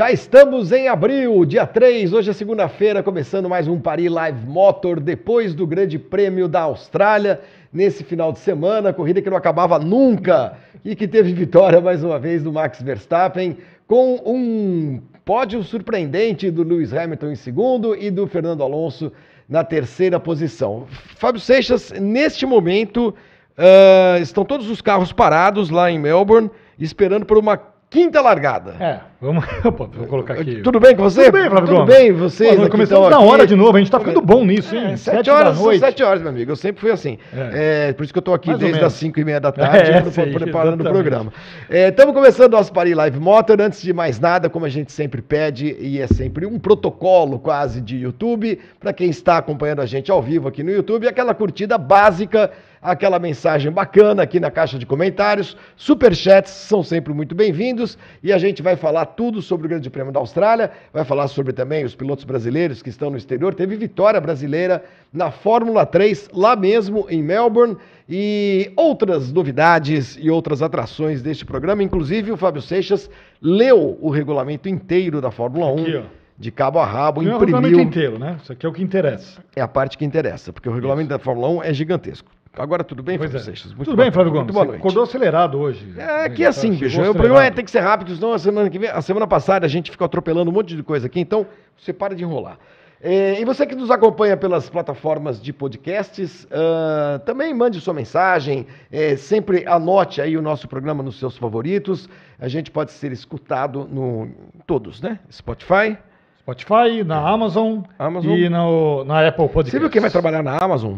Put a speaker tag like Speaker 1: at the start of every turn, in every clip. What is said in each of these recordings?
Speaker 1: Já estamos em abril, dia 3, hoje é segunda-feira, começando mais um Paris Live Motor, depois do Grande Prêmio da Austrália, nesse final de semana, corrida que não acabava nunca e que teve vitória mais uma vez do Max Verstappen, com um pódio surpreendente do Lewis Hamilton em segundo e do Fernando Alonso na terceira posição. Fábio Seixas, neste momento, uh, estão todos os carros parados lá em Melbourne, esperando por uma quinta largada.
Speaker 2: É, vamos. Opa, vou colocar aqui.
Speaker 1: Tudo bem com você?
Speaker 2: Tudo bem, Flávio
Speaker 1: Tudo
Speaker 2: Gomes.
Speaker 1: bem, vocês?
Speaker 2: Pô, começamos na hora de novo, a gente tá ficando bom nisso, hein?
Speaker 1: É, sete horas,
Speaker 2: da noite.
Speaker 1: sete horas, meu amigo. Eu sempre fui assim.
Speaker 2: É.
Speaker 1: É, por isso que eu tô aqui
Speaker 2: Mais
Speaker 1: desde as cinco e meia da tarde,
Speaker 2: É, sei,
Speaker 1: preparando o
Speaker 2: exatamente.
Speaker 1: programa. Estamos começando nosso Paris Live Motor. Antes de mais nada, como a gente sempre pede, e é sempre um protocolo quase de YouTube, para quem está acompanhando a gente ao vivo aqui no YouTube, aquela curtida básica, aquela mensagem bacana aqui na caixa de comentários. Superchats são sempre muito bem-vindos e a gente vai falar tudo sobre o Grande Prêmio da Austrália, vai falar sobre também os pilotos brasileiros que estão no exterior. Teve vitória brasileira na Fórmula 3, lá mesmo em Melbourne, e outras novidades e outras atrações deste programa. Inclusive, o Fábio Seixas leu o regulamento inteiro da Fórmula 1.
Speaker 2: Aqui, ó.
Speaker 1: De cabo a rabo,
Speaker 2: Não é o regulamento
Speaker 1: imprimiu.
Speaker 2: inteiro, né? Isso aqui é o que interessa.
Speaker 1: É a parte que interessa, porque o regulamento da Fórmula 1 é gigantesco. Agora tudo bem, Fábio
Speaker 2: é.
Speaker 1: Seixas? Muito
Speaker 2: Tudo
Speaker 1: boa-
Speaker 2: bem, Flávio Gomes?
Speaker 1: Muito boa noite.
Speaker 2: acordou acelerado hoje.
Speaker 1: É que
Speaker 2: Tá,
Speaker 1: assim, bicho, o programa é, tem que ser rápido, senão a semana que vem, a semana passada a gente ficou atropelando um monte de coisa aqui, então você para de enrolar. É, e você que nos acompanha pelas plataformas de podcasts, ah, também mande sua mensagem, é, sempre anote aí o nosso programa nos seus favoritos. A gente pode ser escutado no todos, né? Spotify.
Speaker 2: Spotify, na Amazon,
Speaker 1: Amazon.
Speaker 2: e no, na Apple Podcast.
Speaker 1: Você viu quem vai trabalhar na Amazon?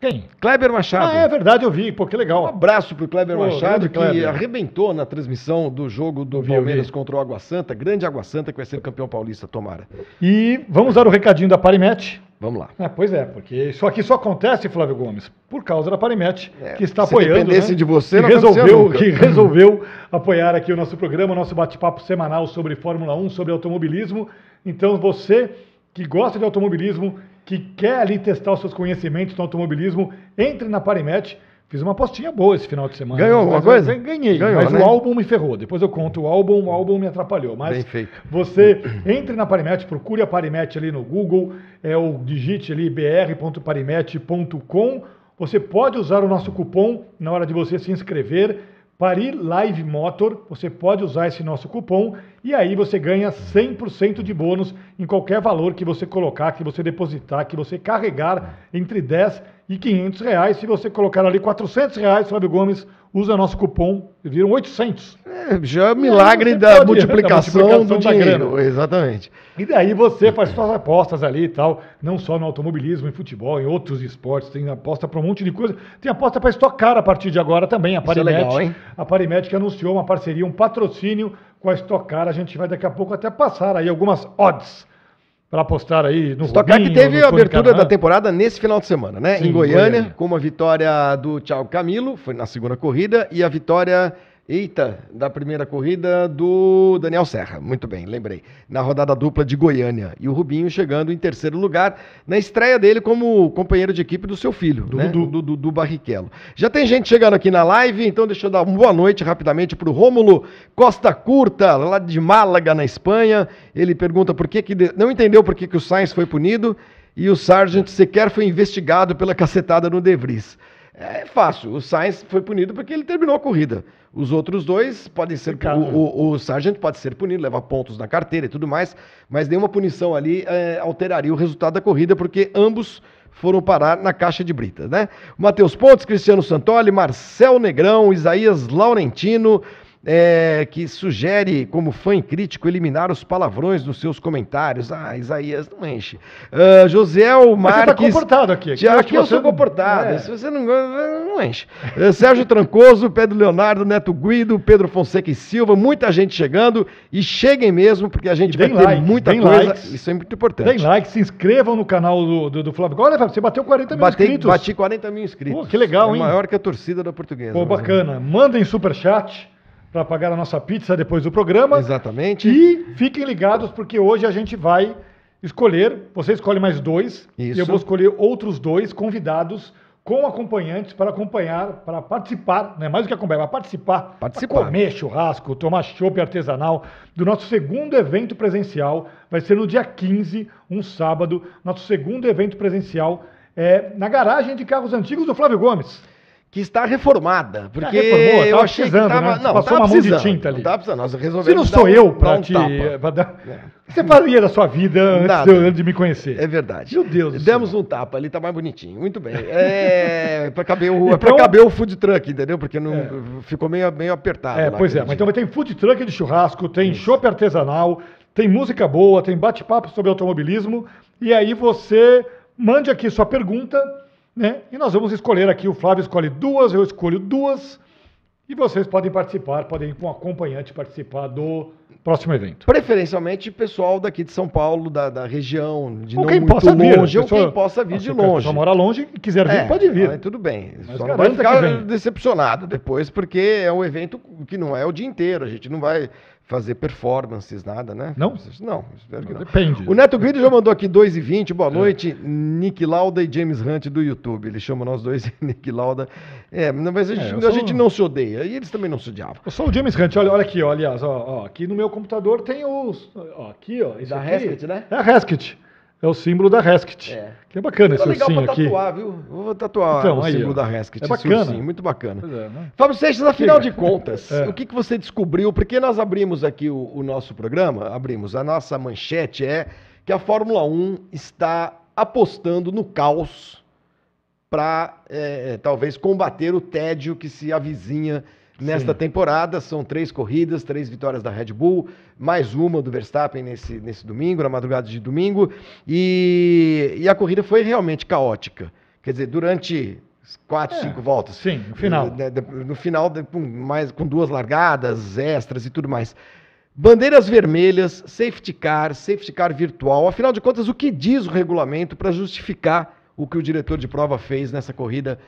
Speaker 2: Quem?
Speaker 1: Kleber Machado.
Speaker 2: Ah, é verdade, eu vi. Pô, que
Speaker 1: Um
Speaker 2: legal.
Speaker 1: abraço pro Kleber
Speaker 2: Pô,
Speaker 1: Machado, que
Speaker 2: Kleber.
Speaker 1: arrebentou na transmissão do jogo do
Speaker 2: Vi,
Speaker 1: Palmeiras contra o Água Santa. Grande Água Santa, que vai ser campeão paulista, tomara.
Speaker 2: E vamos dar o recadinho da Parimet.
Speaker 1: Vamos lá.
Speaker 2: É, pois é, porque isso aqui só acontece, Flávio Gomes, por causa da Parimet,
Speaker 1: É,
Speaker 2: que está
Speaker 1: se
Speaker 2: apoiando.
Speaker 1: dependesse
Speaker 2: né?
Speaker 1: de você, não
Speaker 2: resolveu,
Speaker 1: nunca.
Speaker 2: que resolveu apoiar aqui o nosso programa, o nosso bate-papo semanal sobre Fórmula 1, sobre automobilismo. Então, você que gosta de automobilismo, que quer ali testar os seus conhecimentos no automobilismo, entre na Parimet. Fiz uma apostinha boa esse final de semana.
Speaker 1: Ganhou alguma coisa?
Speaker 2: Ganhei,
Speaker 1: Ganhou,
Speaker 2: mas
Speaker 1: né?
Speaker 2: o álbum me ferrou. Depois eu conto o álbum, o álbum me atrapalhou. Mas
Speaker 1: Bem feito.
Speaker 2: você entre na Parimet, procure a Parimet ali no Google, é o digite ali br.parimet.com. Você pode usar o nosso cupom na hora de você se inscrever, Paris Live Motor. Você pode usar esse nosso cupom e aí você ganha 100% de bônus em qualquer valor que você colocar, que você depositar, que você carregar entre 10 e 500 reais. Se você colocar ali 400 reais, Flávio Gomes, usa nosso cupom, viram 800.
Speaker 1: É, já é o milagre da
Speaker 2: pode-
Speaker 1: multiplicação,
Speaker 2: da
Speaker 1: do
Speaker 2: multiplicação da
Speaker 1: dinheiro.
Speaker 2: grana.
Speaker 1: Exatamente.
Speaker 2: E daí você faz suas apostas ali e tal, não só no automobilismo, em futebol, em outros esportes, tem aposta para um monte de coisa. Tem aposta para Stock Car a partir de agora também, a
Speaker 1: Isso é legal, hein?
Speaker 2: A Parimet que anunciou uma parceria, um patrocínio com a Stock Car. A gente vai daqui a pouco até passar aí algumas odds para apostar aí no
Speaker 1: Stock que
Speaker 2: Rubinho,
Speaker 1: teve a abertura da temporada nesse final de semana, né?
Speaker 2: Sim,
Speaker 1: em Goiânia,
Speaker 2: Goiânia.
Speaker 1: com uma vitória do Thiago Camilo, foi na segunda corrida, e a vitória, eita, da primeira corrida do Daniel Serra. Muito bem, lembrei. Na rodada dupla de Goiânia. E o Rubinho chegando em terceiro lugar na estreia dele como companheiro de equipe do seu filho,
Speaker 2: Do
Speaker 1: né?
Speaker 2: Dudu.
Speaker 1: Do, do, do Barrichello. Já tem gente chegando aqui na live, então deixa eu dar uma boa noite rapidamente para o Rômulo Costa Curta, lá de Málaga, na Espanha. Ele pergunta por que, que de- não entendeu por que, que o Sainz foi punido e o Sargent sequer foi investigado pela cacetada no De Vries. É fácil, o Sainz foi punido porque ele terminou a corrida. Os outros dois podem ser. O, o, o Sargent pode ser punido, levar pontos na carteira e tudo mais, mas nenhuma punição ali é, alteraria o resultado da corrida, porque ambos foram parar na caixa de brita, né? Matheus Pontes, Cristiano Santoli, Marcel Negrão, Isaías Laurentino, é, que sugere, como fã crítico, eliminar os palavrões dos seus comentários. Ah, Isaías, não enche. Ah, Josiel
Speaker 2: Mas você tá
Speaker 1: Marques.
Speaker 2: comportado aqui.
Speaker 1: Aqui
Speaker 2: que
Speaker 1: eu
Speaker 2: você-
Speaker 1: sou comportado.
Speaker 2: É.
Speaker 1: Se você não não enche. Eh, Sérgio Trancoso, Pedro Leonardo, Neto Guido, Pedro Fonseca e Silva, muita gente chegando. E cheguem mesmo, porque a gente vai ter
Speaker 2: like,
Speaker 1: muita coisa.
Speaker 2: likes.
Speaker 1: Isso é muito importante.
Speaker 2: Deem like, se inscrevam no canal do, do, do Flávio. Olha, você bateu 40 mil
Speaker 1: Bati,
Speaker 2: inscritos.
Speaker 1: bati 40 mil inscritos.
Speaker 2: Pô, que legal,
Speaker 1: é
Speaker 2: hein?
Speaker 1: maior que a torcida da portuguesa.
Speaker 2: Pô,
Speaker 1: ou
Speaker 2: bacana. Mandem superchat para pagar a nossa pizza depois do programa.
Speaker 1: Exatamente.
Speaker 2: E fiquem ligados, porque hoje a gente vai escolher. Você escolhe mais dois.
Speaker 1: Isso.
Speaker 2: E eu vou escolher outros dois convidados com acompanhantes para acompanhar, para participar, né? mais do que acompanhar, para participar,
Speaker 1: Participar.
Speaker 2: para comer churrasco, tomar chopp artesanal do nosso segundo evento presencial. Vai ser no dia 15, um sábado, nosso segundo evento presencial é na garagem de carros antigos do Flávio Gomes.
Speaker 1: Que está reformada, porque
Speaker 2: reformou,
Speaker 1: eu achei que tava,
Speaker 2: né?
Speaker 1: não,
Speaker 2: Passou uma mão de tinta ali.
Speaker 1: Não tava precisando, nós
Speaker 2: Se
Speaker 1: resolvemos
Speaker 2: não
Speaker 1: dar
Speaker 2: sou
Speaker 1: um-
Speaker 2: eu para
Speaker 1: um
Speaker 2: te. pra dar- O que você faria da sua vida antes de, antes de me conhecer?
Speaker 1: É verdade.
Speaker 2: Meu Deus
Speaker 1: Demos um tapa ali, tá mais bonitinho. Muito bem. É para caber, o, é pra
Speaker 2: Então-
Speaker 1: caber o food truck, entendeu? Porque não,
Speaker 2: É.
Speaker 1: ficou meio, meio apertado.
Speaker 2: É, pois é, mas então ter food truck de churrasco, tem chopp artesanal, tem música boa, tem bate-papo sobre automobilismo, e aí você mande aqui sua pergunta, né? E nós vamos escolher aqui, o Flávio escolhe duas, eu escolho duas, e vocês podem participar, podem ir com um acompanhante participar do próximo evento.
Speaker 1: Preferencialmente pessoal daqui de São Paulo, da, da região, de
Speaker 2: ou
Speaker 1: não
Speaker 2: quem
Speaker 1: muito
Speaker 2: possa vir.
Speaker 1: longe, ou
Speaker 2: pessoa-
Speaker 1: quem possa vir
Speaker 2: Ah,
Speaker 1: de
Speaker 2: se
Speaker 1: longe.
Speaker 2: pessoa mora longe e quiser vir,
Speaker 1: É,
Speaker 2: pode vir.
Speaker 1: aí tudo bem.
Speaker 2: Mas
Speaker 1: Só não vai ficar decepcionado depois, porque é um evento que não é o dia inteiro. A gente não vai fazer performances, nada, né?
Speaker 2: Não?
Speaker 1: Não, espero que não.
Speaker 2: Depende.
Speaker 1: O Neto Guido já mandou aqui 2,20. Boa noite, Nick Lauda e James Hunt do YouTube. Ele chama nós dois Nick Lauda. É, mas a gente,
Speaker 2: eu
Speaker 1: a gente não se odeia. E eles também não se odiavam.
Speaker 2: Eu sou o James Hunt, olha, olha aqui, ó, aliás, ó, ó, aqui no meu computador tem os. Ó, aqui, ó. Isso
Speaker 1: Da
Speaker 2: aqui
Speaker 1: Heskett, né?
Speaker 2: É a Heskett. É o símbolo da Heskett.
Speaker 1: É.
Speaker 2: Que é bacana esse
Speaker 1: Tá legal
Speaker 2: ursinho
Speaker 1: pra
Speaker 2: aqui.
Speaker 1: tatuar, viu? Eu Vou tatuar
Speaker 2: Então,
Speaker 1: o
Speaker 2: aí,
Speaker 1: símbolo
Speaker 2: ó.
Speaker 1: da Heskett.
Speaker 2: É bacana.
Speaker 1: ursinho, muito bacana.
Speaker 2: É, né?
Speaker 1: Fábio Seixas, afinal de contas,
Speaker 2: É.
Speaker 1: o que, que você descobriu? Porque nós abrimos aqui o, o nosso programa, abrimos, a nossa manchete é que a Fórmula 1 está apostando no caos para talvez combater o tédio que se avizinha nesta
Speaker 2: Sim.
Speaker 1: temporada. São três corridas, três vitórias da Red Bull, mais uma do Verstappen nesse, nesse domingo, na madrugada de domingo. E, e a corrida foi realmente caótica. Quer dizer, durante quatro,
Speaker 2: É,
Speaker 1: cinco voltas.
Speaker 2: sim, no final.
Speaker 1: Eh, de- No final, com, mais, com duas largadas, extras e tudo mais. Bandeiras vermelhas, safety car, safety car virtual. Afinal de contas, o que diz o regulamento para justificar o que o diretor de prova fez nessa corrida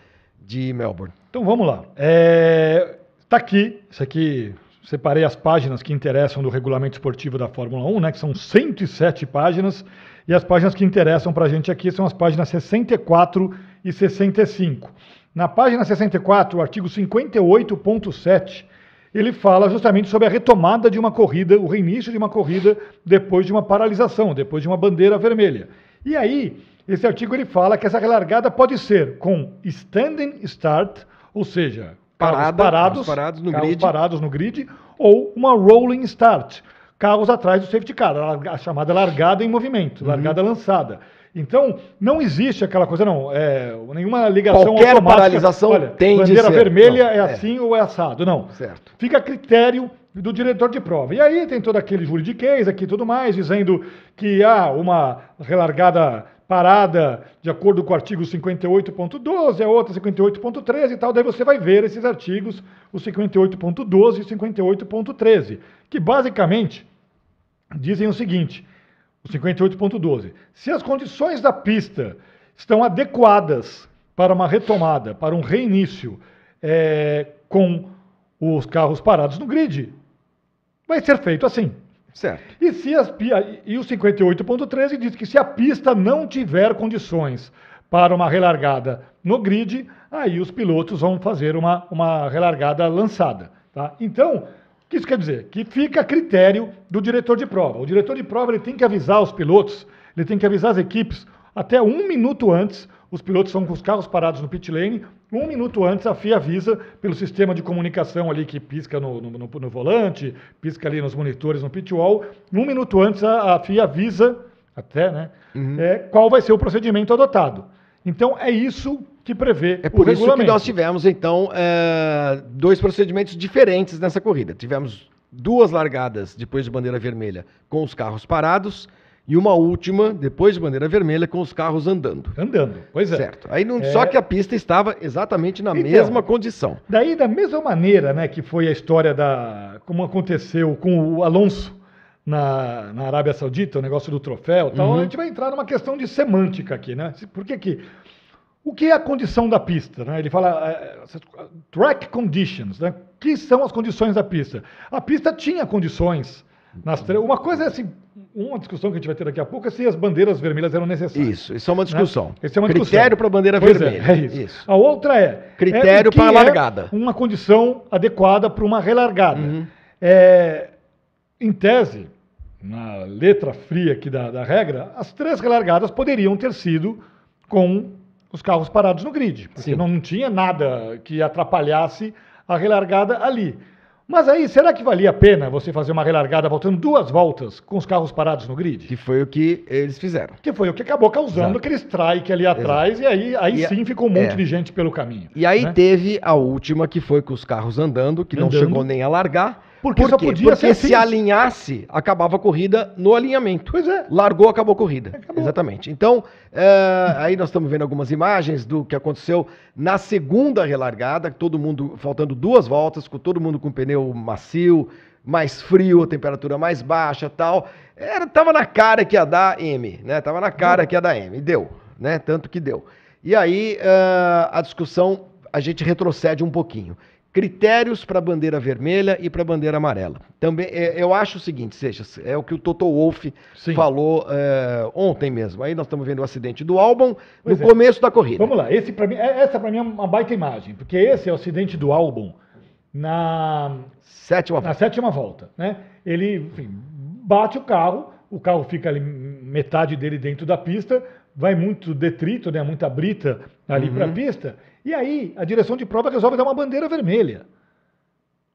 Speaker 1: de Melbourne?
Speaker 2: Então vamos lá. É, tá aqui, isso aqui, separei as páginas que interessam do regulamento esportivo da Fórmula 1, né, que são 107 páginas, e as páginas que interessam para a gente aqui são as páginas 64 e 65. Na página 64, o artigo 58.7, ele fala justamente sobre a retomada de uma corrida, o reinício de uma corrida depois de uma paralisação, depois de uma bandeira vermelha. E aí, esse artigo ele fala que essa relargada pode ser com standing start, ou seja,
Speaker 1: Parada,
Speaker 2: parados,
Speaker 1: parados no grid.
Speaker 2: parados no grid, ou uma rolling start, carros atrás do safety car, a chamada largada em
Speaker 1: Uhum.
Speaker 2: movimento, largada lançada. Então, não existe aquela coisa, não, é, nenhuma ligação
Speaker 1: Qualquer
Speaker 2: automática.
Speaker 1: paralisação
Speaker 2: Olha,
Speaker 1: tem de
Speaker 2: bandeira
Speaker 1: ser.
Speaker 2: vermelha
Speaker 1: Não,
Speaker 2: é
Speaker 1: é.
Speaker 2: assim ou é assado. Não.
Speaker 1: Certo.
Speaker 2: Fica a critério do diretor de prova. E aí tem todo aquele juridiquês aqui e tudo mais, dizendo que há uma relargada parada de acordo com o artigo 58.12, a outra 58.13 e tal. Daí você vai ver esses artigos, o 58.12 e o 58.13, que basicamente dizem o seguinte: o 58.12. Se as condições da pista estão adequadas para uma retomada, para um reinício é, com os carros parados no grid, vai ser feito assim.
Speaker 1: Certo.
Speaker 2: E, se as, e o 58.13 diz que se a pista não tiver condições para uma relargada no grid, aí os pilotos vão fazer uma, uma relargada lançada. Tá? Então, o que isso quer dizer? Que fica a critério do diretor de prova. O diretor de prova ele tem que avisar os pilotos, ele tem que avisar as equipes até um minuto antes. Os pilotos estão com os carros parados no pit lane. Um minuto antes, a FIA avisa pelo sistema de comunicação ali que pisca no, no- no- no volante, pisca ali nos monitores no pit wall. Um minuto antes, a, a FIA avisa, até, né,
Speaker 1: Uhum.
Speaker 2: é, qual vai ser o procedimento adotado. Então, é isso que prevê
Speaker 1: É por isso que nós tivemos, então, é, dois procedimentos diferentes nessa corrida. Tivemos duas largadas depois de bandeira vermelha com os carros parados e uma última depois de bandeira vermelha com os carros andando.
Speaker 2: Andando, pois é.
Speaker 1: Certo. Aí não,
Speaker 2: É.
Speaker 1: Só que a pista estava exatamente na
Speaker 2: Então,
Speaker 1: mesma condição.
Speaker 2: Daí, da mesma maneira né, que foi a história da. como aconteceu com o Alonso na, na Arábia Saudita, o negócio do troféu e tal,
Speaker 1: Uhum.
Speaker 2: a gente vai entrar numa questão de semântica aqui, né? Por que que. O que é a condição da pista? Né? Ele fala eh, track conditions, né? Que são as condições da pista? A pista tinha condições Nas Uma coisa é assim, uma discussão que a gente vai ter daqui a pouco é se as bandeiras vermelhas eram necessárias.
Speaker 1: Isso, isso é uma discussão.
Speaker 2: Né? É uma
Speaker 1: Critério para bandeira
Speaker 2: Pois
Speaker 1: vermelha.
Speaker 2: É, é isso. A outra é
Speaker 1: Critério
Speaker 2: é o que
Speaker 1: para
Speaker 2: é
Speaker 1: largada.
Speaker 2: Uma condição adequada para uma relargada.
Speaker 1: Uhum.
Speaker 2: É, em tese, na letra fria aqui da, da regra, as três relargadas poderiam ter sido com os carros parados no grid, porque
Speaker 1: Sim.
Speaker 2: não tinha nada que atrapalhasse a relargada ali. Mas aí, será que valia a pena você fazer uma relargada voltando duas voltas com os carros parados no grid?
Speaker 1: Que foi o que eles fizeram.
Speaker 2: Que foi o que acabou causando
Speaker 1: Exato.
Speaker 2: aquele strike ali atrás, e aí, aí
Speaker 1: E
Speaker 2: sim ficou um monte
Speaker 1: é.
Speaker 2: de gente pelo caminho.
Speaker 1: E aí
Speaker 2: né?
Speaker 1: teve a última, que foi com os carros andando, que não
Speaker 2: Andando.
Speaker 1: chegou nem a largar.
Speaker 2: Porque
Speaker 1: Por quê? Porque se
Speaker 2: assim.
Speaker 1: alinhasse, acabava a corrida no alinhamento.
Speaker 2: Pois é.
Speaker 1: Largou, acabou a corrida.
Speaker 2: Acabou.
Speaker 1: Exatamente. Então, é, aí nós estamos vendo algumas imagens do que aconteceu na segunda relargada, todo mundo faltando duas voltas, com todo mundo com pneu macio, mais frio, temperatura mais baixa tal. Era, tava na cara que ia dar M, né? Tava na cara que ia dar M. E deu, né? Tanto que deu. E aí, é, a discussão, a gente retrocede um pouquinho. Critérios para bandeira vermelha e para bandeira amarela. Também, é, eu acho o seguinte, Seixas, é o que o Toto Wolff falou é, ontem mesmo. Aí nós estamos vendo o acidente do álbum
Speaker 2: Pois
Speaker 1: no
Speaker 2: é.
Speaker 1: começo da corrida.
Speaker 2: Vamos lá, esse pra mim, é- essa para mim é uma baita imagem, porque esse é o acidente do álbum na,
Speaker 1: Sétima
Speaker 2: na sétima volta, né? Ele, enfim, bate o carro, o carro fica ali metade dele dentro da pista, vai muito detrito, né, muita brita ali
Speaker 1: Uhum.
Speaker 2: para a pista, e aí a direção de prova resolve dar uma bandeira vermelha.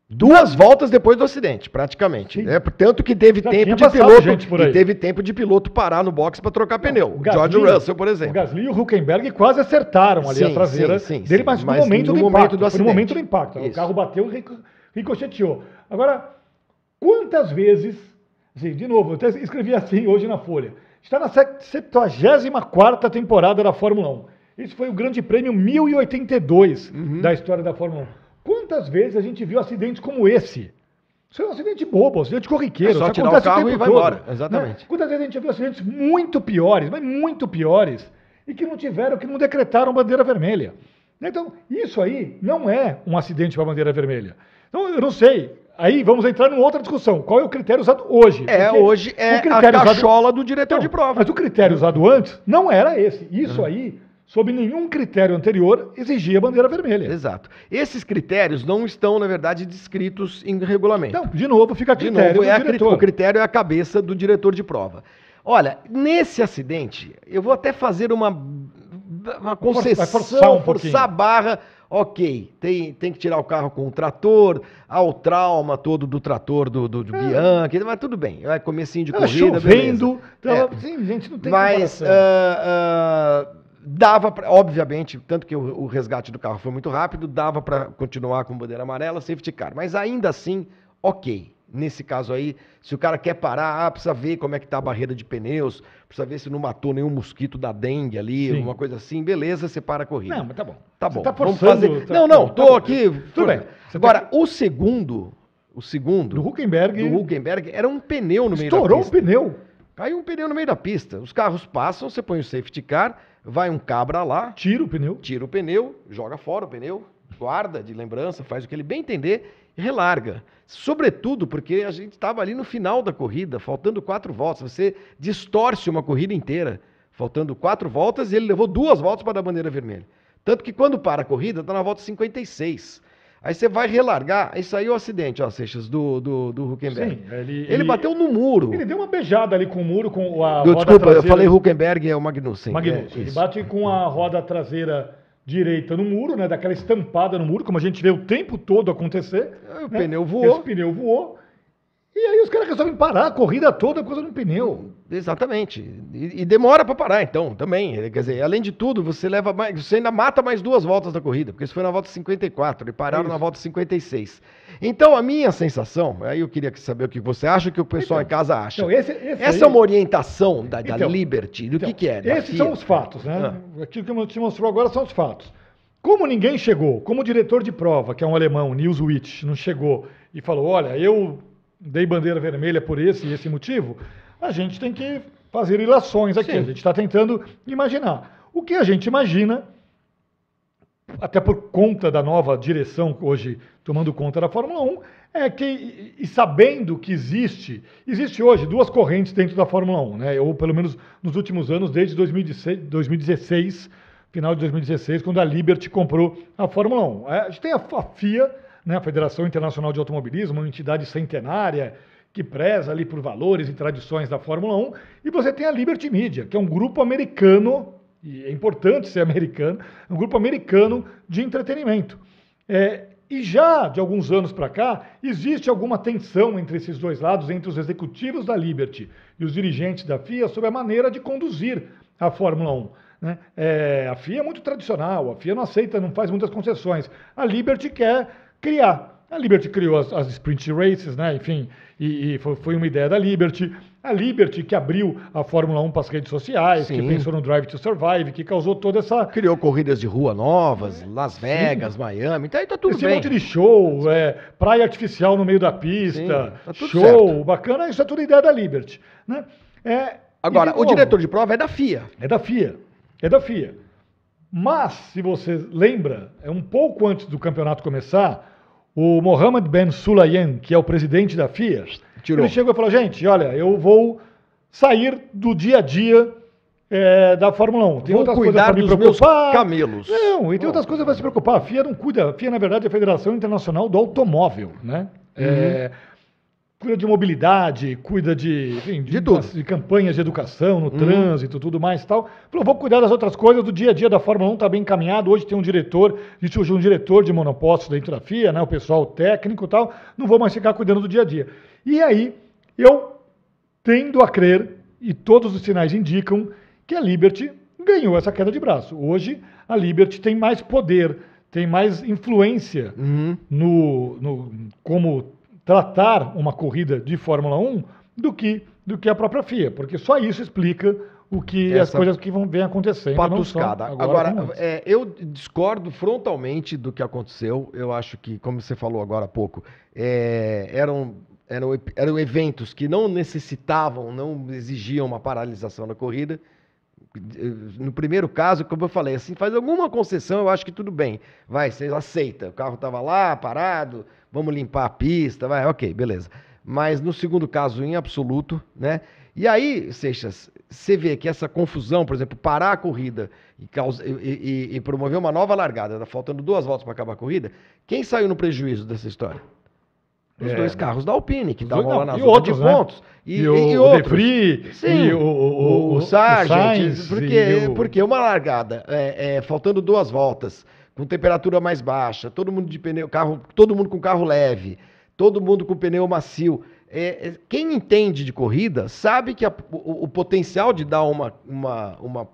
Speaker 1: Duas voltas depois do acidente, praticamente. Né? Tanto que teve
Speaker 2: Já
Speaker 1: tempo de piloto. teve tempo de piloto parar no box para trocar pneu.
Speaker 2: O Gasly-
Speaker 1: George Russell, por
Speaker 2: O
Speaker 1: exemplo.
Speaker 2: Gasly e o Huckenberg quase acertaram ali
Speaker 1: Sim,
Speaker 2: a traseira
Speaker 1: sim, sim,
Speaker 2: dele, mas no
Speaker 1: Mas
Speaker 2: momento
Speaker 1: no
Speaker 2: do
Speaker 1: momento
Speaker 2: impacto. no momento do impacto. O
Speaker 1: Isso.
Speaker 2: carro bateu e rico- ricocheteou. Agora, quantas vezes, assim, de novo, eu até escrevi assim hoje na Folha, está na 74ª temporada da Fórmula 1. Esse foi o grande prêmio 1082
Speaker 1: Uhum.
Speaker 2: da história da Fórmula 1. Quantas vezes a gente viu acidentes como esse? Isso é um acidente bobo, um acidente corriqueiro.
Speaker 1: É só
Speaker 2: isso
Speaker 1: tirar o carro
Speaker 2: tempo
Speaker 1: e vai
Speaker 2: todo,
Speaker 1: embora. Exatamente.
Speaker 2: né? Quantas vezes a gente já viu acidentes muito piores, mas muito piores, e que não tiveram, que não decretaram bandeira vermelha. Então, isso aí não é um acidente para bandeira vermelha. Então, eu não sei. Aí vamos entrar numa outra discussão. Qual é o critério usado hoje?
Speaker 1: É, hoje é
Speaker 2: o
Speaker 1: a
Speaker 2: critério usado-
Speaker 1: cachola do diretor
Speaker 2: Então,
Speaker 1: de prova.
Speaker 2: Mas o critério usado antes não era esse. Isso aí, sob nenhum critério anterior, exigia bandeira vermelha.
Speaker 1: Exato. Esses critérios não estão, na verdade, descritos em regulamento.
Speaker 2: Então, de novo, fica a
Speaker 1: De
Speaker 2: critério
Speaker 1: novo, é a
Speaker 2: diretor.
Speaker 1: o critério é a cabeça do diretor de prova. Olha, nesse acidente, eu vou até fazer uma, uma concessão,
Speaker 2: forçar um
Speaker 1: forçar a barra. Ok, tem, tem que tirar o carro com o trator, há o trauma todo do trator do, do, do Bianchi, mas tudo bem, é comecinho de
Speaker 2: Tava
Speaker 1: corrida,
Speaker 2: chovendo.
Speaker 1: beleza.
Speaker 2: Tava,
Speaker 1: É.
Speaker 2: Sim, gente, não tem
Speaker 1: Mas ah, ah, dava para, obviamente, tanto que o, o resgate do carro foi muito rápido, dava para continuar com bandeira amarela, safety car. Mas ainda assim, ok. Nesse caso aí, se o cara quer parar, ah, precisa ver como é que tá a barreira de pneus, precisa ver se não matou nenhum mosquito da dengue ali,
Speaker 2: Sim.
Speaker 1: alguma coisa assim, beleza, você para a corrida.
Speaker 2: Não, mas tá bom.
Speaker 1: Tá
Speaker 2: Você
Speaker 1: bom,
Speaker 2: tá
Speaker 1: vamos
Speaker 2: forçando,
Speaker 1: fazer.
Speaker 2: tá-
Speaker 1: não, não,
Speaker 2: tá
Speaker 1: tô
Speaker 2: bom.
Speaker 1: aqui.
Speaker 2: Tudo bem. Você
Speaker 1: Agora,
Speaker 2: tá-
Speaker 1: o segundo, o segundo
Speaker 2: Do Huckenberg,
Speaker 1: do Huckenberg era um pneu no meio da
Speaker 2: estourou
Speaker 1: pista.
Speaker 2: um pneu.
Speaker 1: Caiu um pneu no meio da pista. Os carros passam, você põe o safety car, vai um cabra lá,
Speaker 2: Tira o pneu.
Speaker 1: tira o pneu, joga fora o pneu, guarda de lembrança, faz o que ele bem entender e relarga. Sobretudo porque a gente estava ali no final da corrida, faltando quatro voltas. Você distorce uma corrida inteira, faltando quatro voltas, e ele levou duas voltas para dar bandeira vermelha. Tanto que quando para a corrida, está na volta 56. Aí você vai relargar, aí saiu o acidente, ó, Seixas, do, do, do Huckenberg.
Speaker 2: Sim, ele,
Speaker 1: Ele, bateu no muro.
Speaker 2: Ele deu uma beijada ali com o muro, com a
Speaker 1: Eu,
Speaker 2: roda
Speaker 1: desculpa, eu
Speaker 2: traseira.
Speaker 1: falei Huckenberg é o Magnussen.
Speaker 2: Magnussen.
Speaker 1: É,
Speaker 2: ele
Speaker 1: isso.
Speaker 2: bate com a roda traseira direita no muro, né? Daquela estampada no muro, como a gente vê o tempo todo acontecer.
Speaker 1: Aí o
Speaker 2: né?
Speaker 1: pneu voou.
Speaker 2: Esse pneu voou. E aí os caras resolvem parar a corrida toda por causa de um pneu.
Speaker 1: Exatamente. E, e demora para parar, então, também. Quer dizer, além de tudo, você leva mais, você ainda mata mais duas voltas da corrida, porque isso foi na volta 54, e pararam
Speaker 2: Isso.
Speaker 1: na volta 56. Então, a minha sensação, aí eu queria saber o que você acha, o que o pessoal
Speaker 2: Então,
Speaker 1: em casa acha.
Speaker 2: Então, esse, esse
Speaker 1: Essa
Speaker 2: aí-
Speaker 1: é uma orientação da, da
Speaker 2: Então,
Speaker 1: Liberty, do
Speaker 2: Então,
Speaker 1: que, que é?
Speaker 2: Esses
Speaker 1: FIA?
Speaker 2: são os fatos, né? Aquilo que te mostrou agora são os fatos. Como ninguém chegou, como o diretor de prova, que é um alemão, Nils Witt, não chegou e falou: olha, eu dei bandeira vermelha por esse e esse motivo, a gente tem que fazer ilações aqui.
Speaker 1: Sim.
Speaker 2: A gente está tentando imaginar. O que a gente imagina, até por conta da nova direção hoje tomando conta da Fórmula 1, É que, e- sabendo que existe, existe hoje duas correntes dentro da Fórmula 1, né? Ou pelo menos nos últimos anos, desde 2016, 2016 final de 2016, quando a Liberty comprou a Fórmula 1. É, A gente tem a, a FIA, né, a Federação Internacional de Automobilismo, uma entidade centenária que preza ali por valores e tradições da Fórmula 1, e você tem a Liberty Media, que é um grupo americano, e é importante ser americano, um grupo americano de entretenimento. É, e já de alguns anos para cá, existe alguma tensão entre esses dois lados, entre os executivos da Liberty e os dirigentes da FIA, sobre a maneira de conduzir a Fórmula 1. né? É, a FIA é muito tradicional, a FIA não aceita, não faz muitas concessões. A Liberty quer criar. A Liberty criou as, as sprint races, né? enfim, e, e foi, foi uma ideia da Liberty. A Liberty que abriu a Fórmula 1 para as redes sociais, que
Speaker 1: Sim.
Speaker 2: pensou no Drive to Survive, que causou toda essa,
Speaker 1: Criou corridas de rua novas, Las Vegas, Miami, então aí tá tudo
Speaker 2: esse
Speaker 1: bem.
Speaker 2: monte de show, é, praia artificial no meio da pista,
Speaker 1: Sim, tá
Speaker 2: show, bacana, isso é tudo ideia da Liberty. Né? É,
Speaker 1: Agora, o diretor de prova é da FIA.
Speaker 2: É da FIA. É da FIA. Mas, se você lembra, é um pouco antes do campeonato começar, o Mohammed Ben Sulayem, que é o presidente da FIA,
Speaker 1: Tirou.
Speaker 2: ele chegou e falou: gente, olha, eu vou sair do dia a dia é, da Fórmula 1. Tem
Speaker 1: Vou
Speaker 2: outras
Speaker 1: cuidar
Speaker 2: coisas para me
Speaker 1: dos meus
Speaker 2: preocupar.
Speaker 1: camelos.
Speaker 2: Não, e tem outras coisas para se preocupar. A FIA não cuida. A FIA, na verdade, é a Federação Internacional do Automóvel, né? É, cuida de mobilidade, cuida de, enfim,
Speaker 1: De tudo.
Speaker 2: de campanhas de educação no trânsito, tudo mais e tal. Falou, vou cuidar das outras coisas, do dia a dia da Fórmula 1 está bem encaminhado. Hoje tem um diretor, existe hoje um diretor de monopostos dentro da FIA, né? O pessoal técnico e tal. Não vou mais ficar cuidando do dia a dia. E aí, eu tendo a crer, e todos os sinais indicam, que a Liberty ganhou essa queda de braço. Hoje, a Liberty tem mais poder, tem mais influência
Speaker 1: Uhum.
Speaker 2: no, no como tratar uma corrida de Fórmula 1 do que, do que a própria FIA, porque só isso explica o que as
Speaker 1: Essa
Speaker 2: coisas que vão vem acontecendo.
Speaker 1: Patuscada.
Speaker 2: agora,
Speaker 1: Agora, é, eu discordo frontalmente do que aconteceu. Eu acho que, como você falou agora há pouco, é, eram, eram, eram eventos que não necessitavam, não exigiam uma paralisação da corrida. No primeiro caso, como eu falei, assim, faz alguma concessão, eu acho que tudo bem. Vai, você aceita. O carro estava lá, parado, vamos limpar a pista, vai, ok, beleza. Mas no segundo caso, em absoluto, né? E aí, Seixas, você vê que essa confusão, por exemplo, parar a corrida e, causa- e- e- e promover uma nova largada, tá faltando duas voltas para acabar a corrida, quem saiu no prejuízo dessa história? Os
Speaker 2: É.
Speaker 1: dois carros da Alpine, que estavam lá na zona
Speaker 2: outros,
Speaker 1: de
Speaker 2: né? E,
Speaker 1: E,
Speaker 2: o,
Speaker 1: e
Speaker 2: o
Speaker 1: outros.
Speaker 2: De Vries,
Speaker 1: Sim,
Speaker 2: e o, o,
Speaker 1: o, Sargent,
Speaker 2: Sainz,
Speaker 1: porque, porque uma largada, é, é, faltando duas voltas, com temperatura mais baixa, todo mundo de pneu, carro, todo mundo com carro leve, todo mundo com pneu macio. É, é, quem entende de corrida sabe que a- o, o potencial de dar uma, uma, uma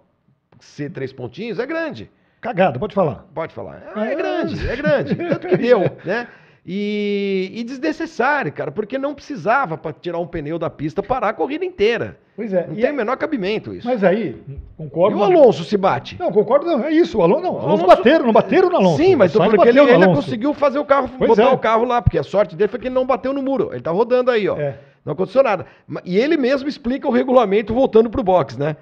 Speaker 1: C três pontinhos é grande.
Speaker 2: Cagada, pode falar.
Speaker 1: Pode falar. É, é grande, é grande. Tanto que deu, né? E, e desnecessário, cara, porque não precisava para tirar um pneu da pista parar a corrida inteira.
Speaker 2: Pois é.
Speaker 1: Não
Speaker 2: e
Speaker 1: tem
Speaker 2: é-
Speaker 1: o menor cabimento isso.
Speaker 2: Mas aí,
Speaker 1: E
Speaker 2: concordo.
Speaker 1: o Alonso se bate.
Speaker 2: Não, concordo, não. É isso. O Alonso, não, o Alonso,
Speaker 1: Alonso-
Speaker 2: bateram, não bateram no Alonso.
Speaker 1: Sim, mas
Speaker 2: O
Speaker 1: tô
Speaker 2: Sainz
Speaker 1: falando que ele, conseguiu fazer o carro,
Speaker 2: Pois
Speaker 1: botar
Speaker 2: é.
Speaker 1: o carro lá, porque a sorte dele foi que ele não bateu no muro. Ele tá rodando aí, ó.
Speaker 2: É.
Speaker 1: Não aconteceu nada. E ele mesmo explica o regulamento voltando pro box, né?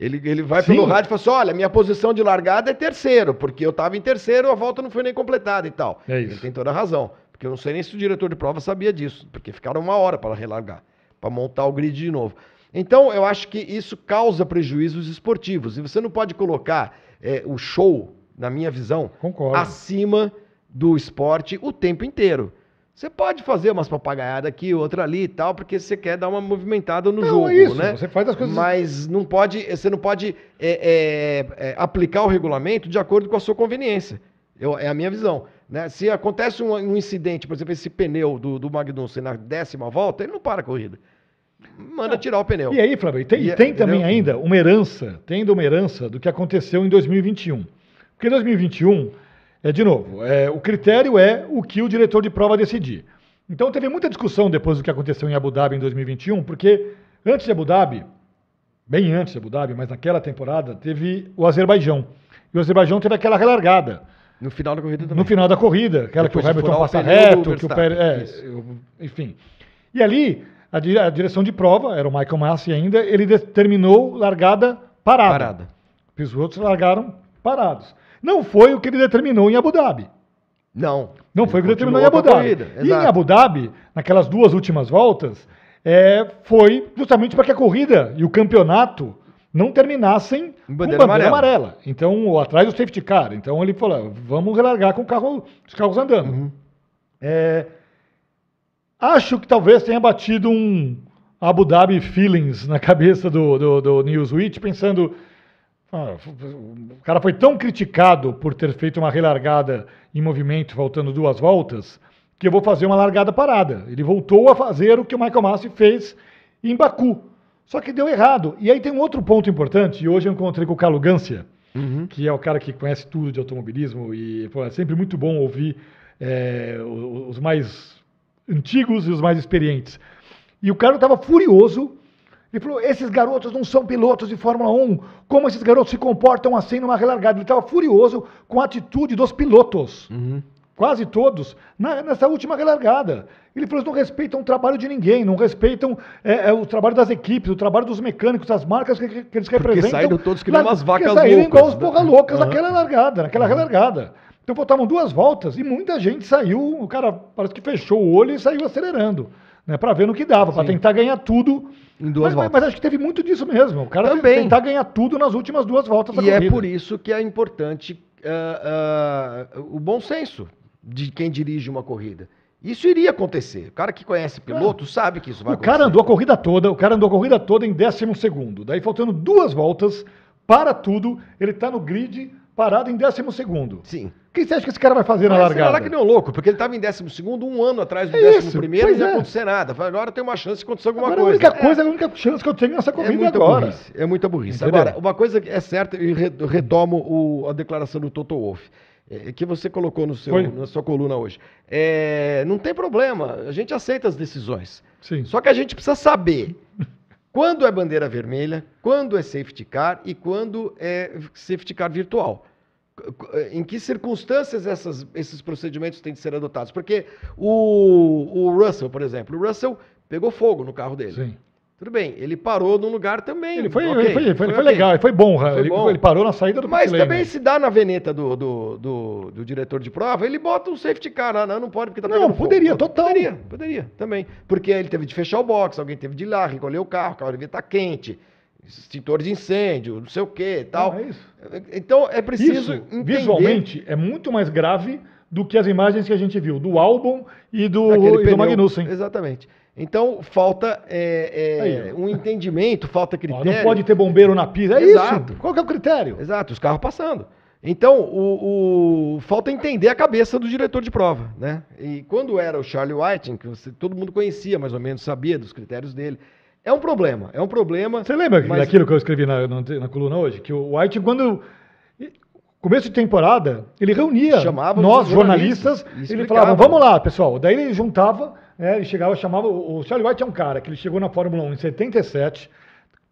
Speaker 1: Ele, ele vai
Speaker 2: Sim.
Speaker 1: pelo rádio e fala assim: olha, minha posição de largada é terceiro, porque eu tava em terceiro, a volta não foi nem completada e tal.
Speaker 2: É isso.
Speaker 1: Ele tem toda a razão. Porque eu não sei nem se o diretor de prova sabia disso, porque ficaram uma hora para relargar, para montar o grid de novo. Então, eu acho que isso causa prejuízos esportivos. E você não pode colocar é, o show, na minha visão,
Speaker 2: Concordo.
Speaker 1: acima do esporte o tempo inteiro. Você pode fazer umas papagaiadas aqui, outra ali e tal, porque você quer dar uma movimentada no
Speaker 2: Não,
Speaker 1: jogo,
Speaker 2: é isso,
Speaker 1: né?
Speaker 2: você faz as coisas-
Speaker 1: Mas não pode, você não pode é, é, é, aplicar o regulamento de acordo com a sua conveniência. Eu- é a minha visão. Né? Se acontece um, um incidente, por exemplo, esse pneu do, do Magnussen na décima volta, ele não para a corrida. Manda tirar o pneu.
Speaker 2: E aí, Flávio, tem,
Speaker 1: E é-
Speaker 2: tem também ainda uma herança, tem ainda uma herança do que aconteceu em 2021. Porque em 2021, é, de novo, é, o critério é o que o diretor de prova decidir. Então teve muita discussão depois do que aconteceu em Abu Dhabi em 2021, porque antes de Abu Dhabi, bem antes de Abu Dhabi, mas naquela temporada, teve o Azerbaijão. E o Azerbaijão teve aquela relargada.
Speaker 1: No final da corrida também.
Speaker 2: No final da corrida, aquela
Speaker 1: Depois
Speaker 2: que o Hamilton passa reto, que o Pérez, é, enfim. E ali, a direção de prova, era o Michael Massi ainda, ele determinou largada parada.
Speaker 1: Parada.
Speaker 2: Os outros largaram parados. Não foi o que ele determinou em Abu Dhabi.
Speaker 1: Não.
Speaker 2: Não foi o que
Speaker 1: Ele
Speaker 2: determinou em Abu Dhabi.
Speaker 1: com
Speaker 2: E em. Abu Dhabi, naquelas duas últimas voltas, é, foi justamente para que a corrida e o campeonato não terminassem
Speaker 1: Em
Speaker 2: com
Speaker 1: bandeira
Speaker 2: bandeira
Speaker 1: amarela.
Speaker 2: amarela. Então, atrás do safety car. Então ele falou: vamos relargar com carro, os carros andando.
Speaker 1: Uhum.
Speaker 2: É, acho que talvez tenha batido um Abu Dhabi feelings na cabeça do, do, do Newsweek, pensando. "Ah, o cara foi tão criticado por ter feito uma relargada em movimento, faltando duas voltas, que eu vou fazer uma largada parada. Ele voltou a fazer o que o Michael Massi fez em Baku. Só que deu errado. E aí tem um outro ponto importante, e hoje eu encontrei com o Carlo Gancia,
Speaker 1: Uhum.
Speaker 2: que é o cara que conhece tudo de automobilismo e pô, é sempre muito bom ouvir é, os mais antigos e os mais experientes. E o cara estava furioso. Ele falou: esses garotos não são pilotos de Fórmula 1. Como esses garotos se comportam assim numa relargada? Ele estava furioso com a atitude dos pilotos
Speaker 1: Uhum.
Speaker 2: quase todos, na- nessa última relargada. Ele falou, eles não respeitam o trabalho de ninguém, não respeitam é, é, o trabalho das equipes, o trabalho dos mecânicos, das marcas que, que eles representam.
Speaker 1: saíram todos que nem umas vacas
Speaker 2: porque saíram igual os
Speaker 1: loucas, né?
Speaker 2: porra loucas
Speaker 1: Aham.
Speaker 2: naquela largada, naquela relargada. Então faltavam duas voltas e muita gente saiu, o cara parece que fechou o olho e saiu acelerando. Né, para ver no que dava, para tentar ganhar tudo.
Speaker 1: Em duas
Speaker 2: mas, mas-
Speaker 1: voltas.
Speaker 2: mas acho que teve muito disso mesmo. O cara
Speaker 1: Também.
Speaker 2: tentar ganhar tudo nas últimas duas voltas da
Speaker 1: E é
Speaker 2: corrida.
Speaker 1: por isso que é importante ah, ah, o bom senso de quem dirige uma corrida. Isso iria acontecer. O cara que conhece piloto sabe que isso vai
Speaker 2: O
Speaker 1: acontecer.
Speaker 2: cara andou a corrida toda, o cara andou a corrida toda em décimo segundo. Daí faltando duas voltas, para tudo, ele tá no grid parado em décimo segundo.
Speaker 1: Sim.
Speaker 2: O que você acha que esse cara vai fazer na
Speaker 1: Mas será
Speaker 2: largada?
Speaker 1: que nem um louco, porque ele estava em 12 um ano atrás do
Speaker 2: É
Speaker 1: 11
Speaker 2: isso,
Speaker 1: primeiro e não ia
Speaker 2: é.
Speaker 1: acontecer nada. Falei, Agora tem uma chance de acontecer alguma
Speaker 2: Agora, a
Speaker 1: coisa.
Speaker 2: única coisa, a única chance que eu tenho nessa
Speaker 1: É, é
Speaker 2: corrida
Speaker 1: muita
Speaker 2: agora.
Speaker 1: burrice. É muita burrice.
Speaker 2: Entendeu?
Speaker 1: Agora, uma coisa que é certa, e re- retomo o- a declaração do Toto Wolff, é, que você colocou no seu,
Speaker 2: Foi.
Speaker 1: na sua coluna hoje. É, não tem problema, a gente aceita as decisões.
Speaker 2: Sim.
Speaker 1: Só que a gente precisa saber quando é bandeira vermelha, quando é safety car e quando é safety car virtual. Em que circunstâncias essas- esses procedimentos têm de ser adotados? Porque o, o Russell, por exemplo, o Russell pegou fogo no carro dele.
Speaker 2: Sim.
Speaker 1: Tudo bem, ele parou num lugar também.
Speaker 2: Ele foi,
Speaker 1: ok,
Speaker 2: ele foi, ele foi
Speaker 1: ok.
Speaker 2: legal, ele foi bom.
Speaker 1: Foi
Speaker 2: ele,
Speaker 1: bom.
Speaker 2: ele parou na saída do
Speaker 1: Mas também se dá na veneta do, do, do, do diretor de prova, ele bota um safety car. Não, não, pode porque tá
Speaker 2: Não,
Speaker 1: pegando fogo.
Speaker 2: poderia, total.
Speaker 1: Poderia, poderia também. Porque ele teve de fechar o box, alguém teve de ir lá, recolher o carro, o carro devia estar quente, extintor de incêndio, não sei o que e tal.
Speaker 2: Não, é isso.
Speaker 1: Então é preciso
Speaker 2: Isso,
Speaker 1: entender...
Speaker 2: visualmente, é muito mais grave do que as imagens que a gente viu do álbum e do, e do. Magnussen.
Speaker 1: Exatamente. Então falta é, é, um entendimento, falta critério.
Speaker 2: não pode ter bombeiro na pista. É
Speaker 1: Exato.
Speaker 2: isso. Qual que é o critério?
Speaker 1: Exato, os carros passando. Então, o, o- falta entender a cabeça do diretor de prova, né? E quando era o Charlie Whiting, que você- todo mundo conhecia mais ou menos, sabia dos critérios dele, é um problema, é um problema.
Speaker 2: Você lembra
Speaker 1: mas-
Speaker 2: daquilo que eu escrevi na, na, na coluna hoje? Que o White, quando. Começo de temporada, ele reunia
Speaker 1: Chamava
Speaker 2: nós,
Speaker 1: jornalistas
Speaker 2: jornalistas,
Speaker 1: e
Speaker 2: ele falava, vamos lá, pessoal. Daí ele juntava, né, ele chegava, chamava. O Charlie White é um cara que ele chegou na Fórmula 1 em 77,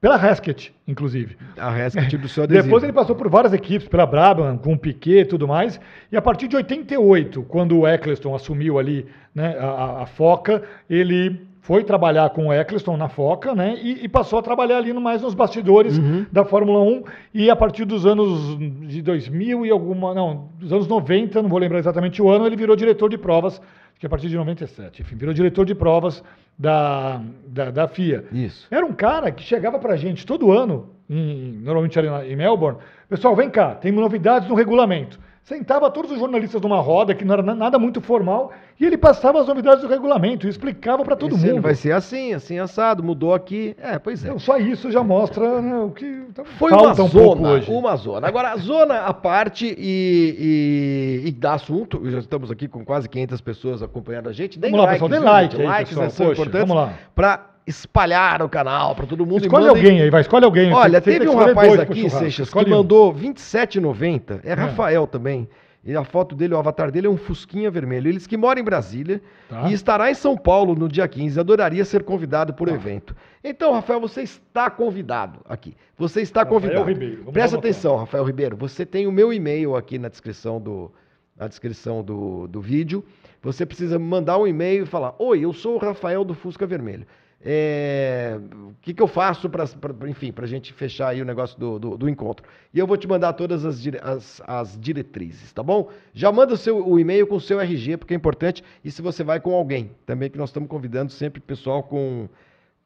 Speaker 2: pela Haskett, inclusive.
Speaker 1: A rescate do seu adesivo.
Speaker 2: Depois ele passou por várias equipes, pela Brabham, com o Piquet e tudo mais. E a partir de 88, quando o Eccleston assumiu ali né, a- a Foca, ele foi trabalhar com o Eccleston na Foca, né? E, e passou a trabalhar ali no- mais nos bastidores
Speaker 1: Uhum.
Speaker 2: da Fórmula 1. E a partir dos anos de 2000 e alguma. Não, dos anos 90, não vou lembrar exatamente o ano, ele virou diretor de provas, que a partir de 97, enfim, virou diretor de provas da, da, da FIA.
Speaker 1: Isso.
Speaker 2: Era um cara que chegava pra gente todo ano, em- normalmente ali na- em Melbourne, pessoal, vem cá, tem novidades no regulamento. Sentava todos os jornalistas numa roda, que não era na- nada muito formal, e ele passava as novidades do regulamento e explicava pra todo
Speaker 1: Esse
Speaker 2: mundo.
Speaker 1: vai ser assim, assim, assado, mudou aqui. É, pois é.
Speaker 2: Então, só isso já mostra né, o que então,
Speaker 1: Foi uma
Speaker 2: um pouco
Speaker 1: zona,
Speaker 2: hoje.
Speaker 1: uma zona. Agora, a zona à parte e, e, e dá assunto, já estamos aqui com quase 500 pessoas acompanhando a gente. Deem
Speaker 2: Vamos lá, pessoal, dê like
Speaker 1: gente.
Speaker 2: aí,
Speaker 1: likes
Speaker 2: pessoal.
Speaker 1: né,
Speaker 2: Poxa, vamos lá.
Speaker 1: para espalhar o canal para todo mundo.
Speaker 2: Escolhe alguém aí, vai, escolhe alguém.
Speaker 1: Olha,
Speaker 2: Você
Speaker 1: teve um rapaz aqui. Seixas, que
Speaker 2: um.
Speaker 1: mandou 27,90. É Rafael também. E a foto dele, o avatar dele é um fusquinha vermelho. Ele diz que mora em Brasília
Speaker 2: Tá.
Speaker 1: e estará em São Paulo no dia 15. Adoraria ser convidado por evento. Então, Rafael, você está convidado aqui. Você está
Speaker 2: Rafael
Speaker 1: convidado.
Speaker 2: Ribeiro, vamos
Speaker 1: Presta atenção, Rafael Ribeiro. Você tem o meu e-mail aqui na descrição do, na descrição do, do vídeo. Você precisa me mandar um e-mail e falar: Oi, eu sou o Rafael do Fusca Vermelho. É, o que, que eu faço para, enfim, para a gente fechar aí o negócio do, do, do, encontro. E eu vou te mandar todas as, as, as diretrizes, tá bom? Já manda o, seu, o e-mail com o seu RG, porque é importante, e se você vai com alguém, também que nós estamos convidando sempre pessoal com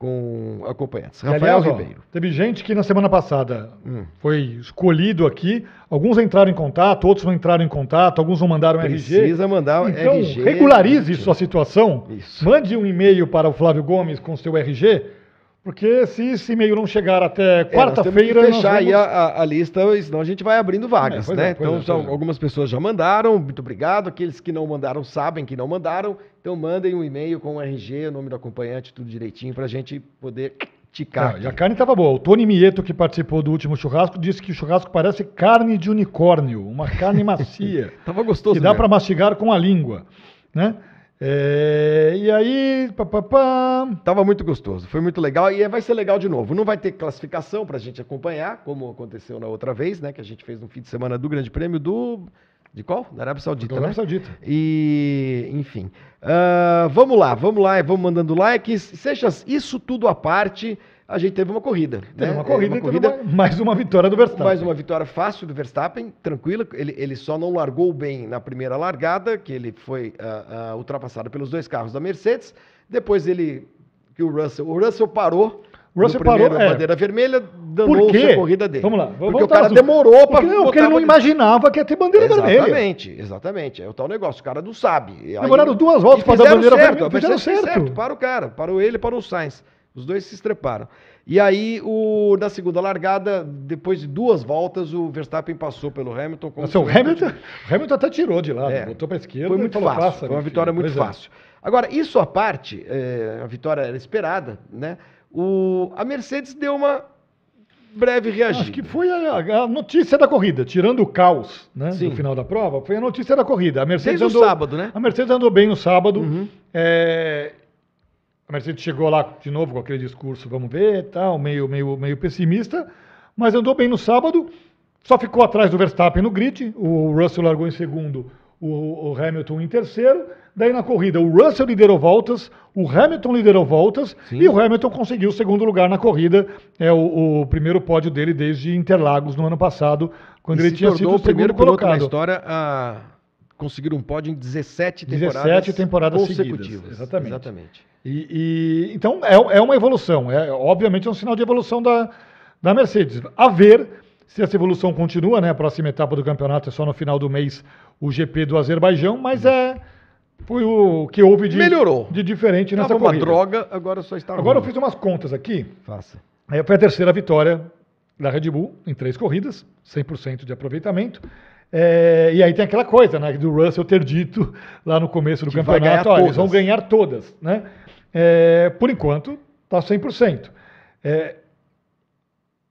Speaker 1: com acompanhantes.
Speaker 2: Rafael aliás, Ribeiro. Ó, teve gente que na semana passada hum. foi escolhido aqui. Alguns entraram em contato, outros não entraram em contato, alguns não mandaram
Speaker 1: Precisa RG. Precisa mandar
Speaker 2: então,
Speaker 1: RG.
Speaker 2: Regularize gente. sua situação. Isso. Mande um e-mail para o Flávio Gomes com seu RG porque se esse e-mail não chegar até quarta-feira.
Speaker 1: É, fechar vamos... aí a, a, lista, senão a gente vai abrindo vagas, é, né? É, então, é, são, algumas pessoas já mandaram, muito obrigado. Aqueles que não mandaram sabem que não mandaram. Então, mandem um e-mail com o RG, o nome do acompanhante, tudo direitinho, para a gente poder ticar.
Speaker 2: e a carne estava boa. O Tony Mieto, que participou do último churrasco, disse que o churrasco parece carne de unicórnio, uma carne macia.
Speaker 1: tava gostoso.
Speaker 2: Que dá para mastigar com a língua, né? É, e aí, papapá.
Speaker 1: Tava muito gostoso, foi muito legal e vai ser legal de novo. Não vai ter classificação para a gente acompanhar, como aconteceu na outra vez, né? Que a gente fez no fim de semana do Grande Prêmio do. De qual? Da Arábia Saudita. Da
Speaker 2: Arábia né? Saudita.
Speaker 1: E, enfim. Uh, vamos lá, vamos lá, vamos mandando likes. Seja isso tudo à parte a gente teve uma corrida.
Speaker 2: Teve né? uma corrida, uma corrida uma, mais uma vitória do Verstappen.
Speaker 1: Mais uma vitória fácil do Verstappen, tranquila. Ele, ele só não largou bem na primeira largada, que ele foi uh, uh, ultrapassado pelos dois carros da Mercedes. Depois ele, que o Russell, o Russell parou.
Speaker 2: O Russell parou,
Speaker 1: é. bandeira vermelha, danou a corrida dele.
Speaker 2: Vamos lá.
Speaker 1: Vamos porque o cara demorou para
Speaker 2: Porque, porque ele não imaginava que ia ter bandeira
Speaker 1: exatamente,
Speaker 2: vermelha.
Speaker 1: Exatamente, exatamente. É o tal negócio, o cara não sabe.
Speaker 2: Demoraram duas voltas para dar bandeira
Speaker 1: certo, vermelha. Fizeram certo. certo. Para o cara, parou ele, para o Sainz. Os dois se estreparam. E aí, o, na segunda largada, depois de duas voltas, o Verstappen passou pelo Hamilton.
Speaker 2: Como Nossa, o, Hamilton o Hamilton até tirou de lado, é, botou para a esquerda.
Speaker 1: Foi muito fácil, foi uma vitória muito pois é. fácil. É. Agora, isso à parte, é, a vitória era esperada, né? O, a Mercedes deu uma breve reagida.
Speaker 2: Acho que foi a, a, notícia da corrida, tirando o caos né, Sim. do final da prova, foi a notícia da corrida. A Mercedes
Speaker 1: Desde andou, sábado, né?
Speaker 2: A Mercedes andou bem no sábado. Uhum. É, a Mercedes chegou lá de novo com aquele discurso, vamos ver, tal, meio, meio, meio pessimista, mas andou bem no sábado, só ficou atrás do Verstappen no grid, o Russell largou em segundo, o, o Hamilton em terceiro, daí na corrida o Russell liderou voltas, o Hamilton liderou voltas Sim. e o Hamilton conseguiu o segundo lugar na corrida, é o, o primeiro pódio dele desde Interlagos no ano passado, quando e ele tinha sido o primeiro colocado na
Speaker 1: história a conseguir um pódio em 17
Speaker 2: temporadas, 17 temporadas consecutivas. Seguidas.
Speaker 1: Exatamente. Exatamente.
Speaker 2: E, e, então é, é uma evolução, é obviamente é um sinal de evolução da, da Mercedes. A ver se essa evolução continua, né? A próxima etapa do campeonato é só no final do mês o GP do Azerbaijão, mas é foi o que houve de,
Speaker 1: Melhorou.
Speaker 2: de diferente nessa
Speaker 1: Tava
Speaker 2: corrida.
Speaker 1: uma droga, agora só está
Speaker 2: Agora ruim. eu fiz umas contas aqui.
Speaker 1: Faça.
Speaker 2: É, foi a terceira vitória da Red Bull em três corridas, 100% de aproveitamento. É, e aí tem aquela coisa, né, do Russell ter dito lá no começo do que campeonato, olha, eles vão ganhar todas, né? É, por enquanto, está 100%. É,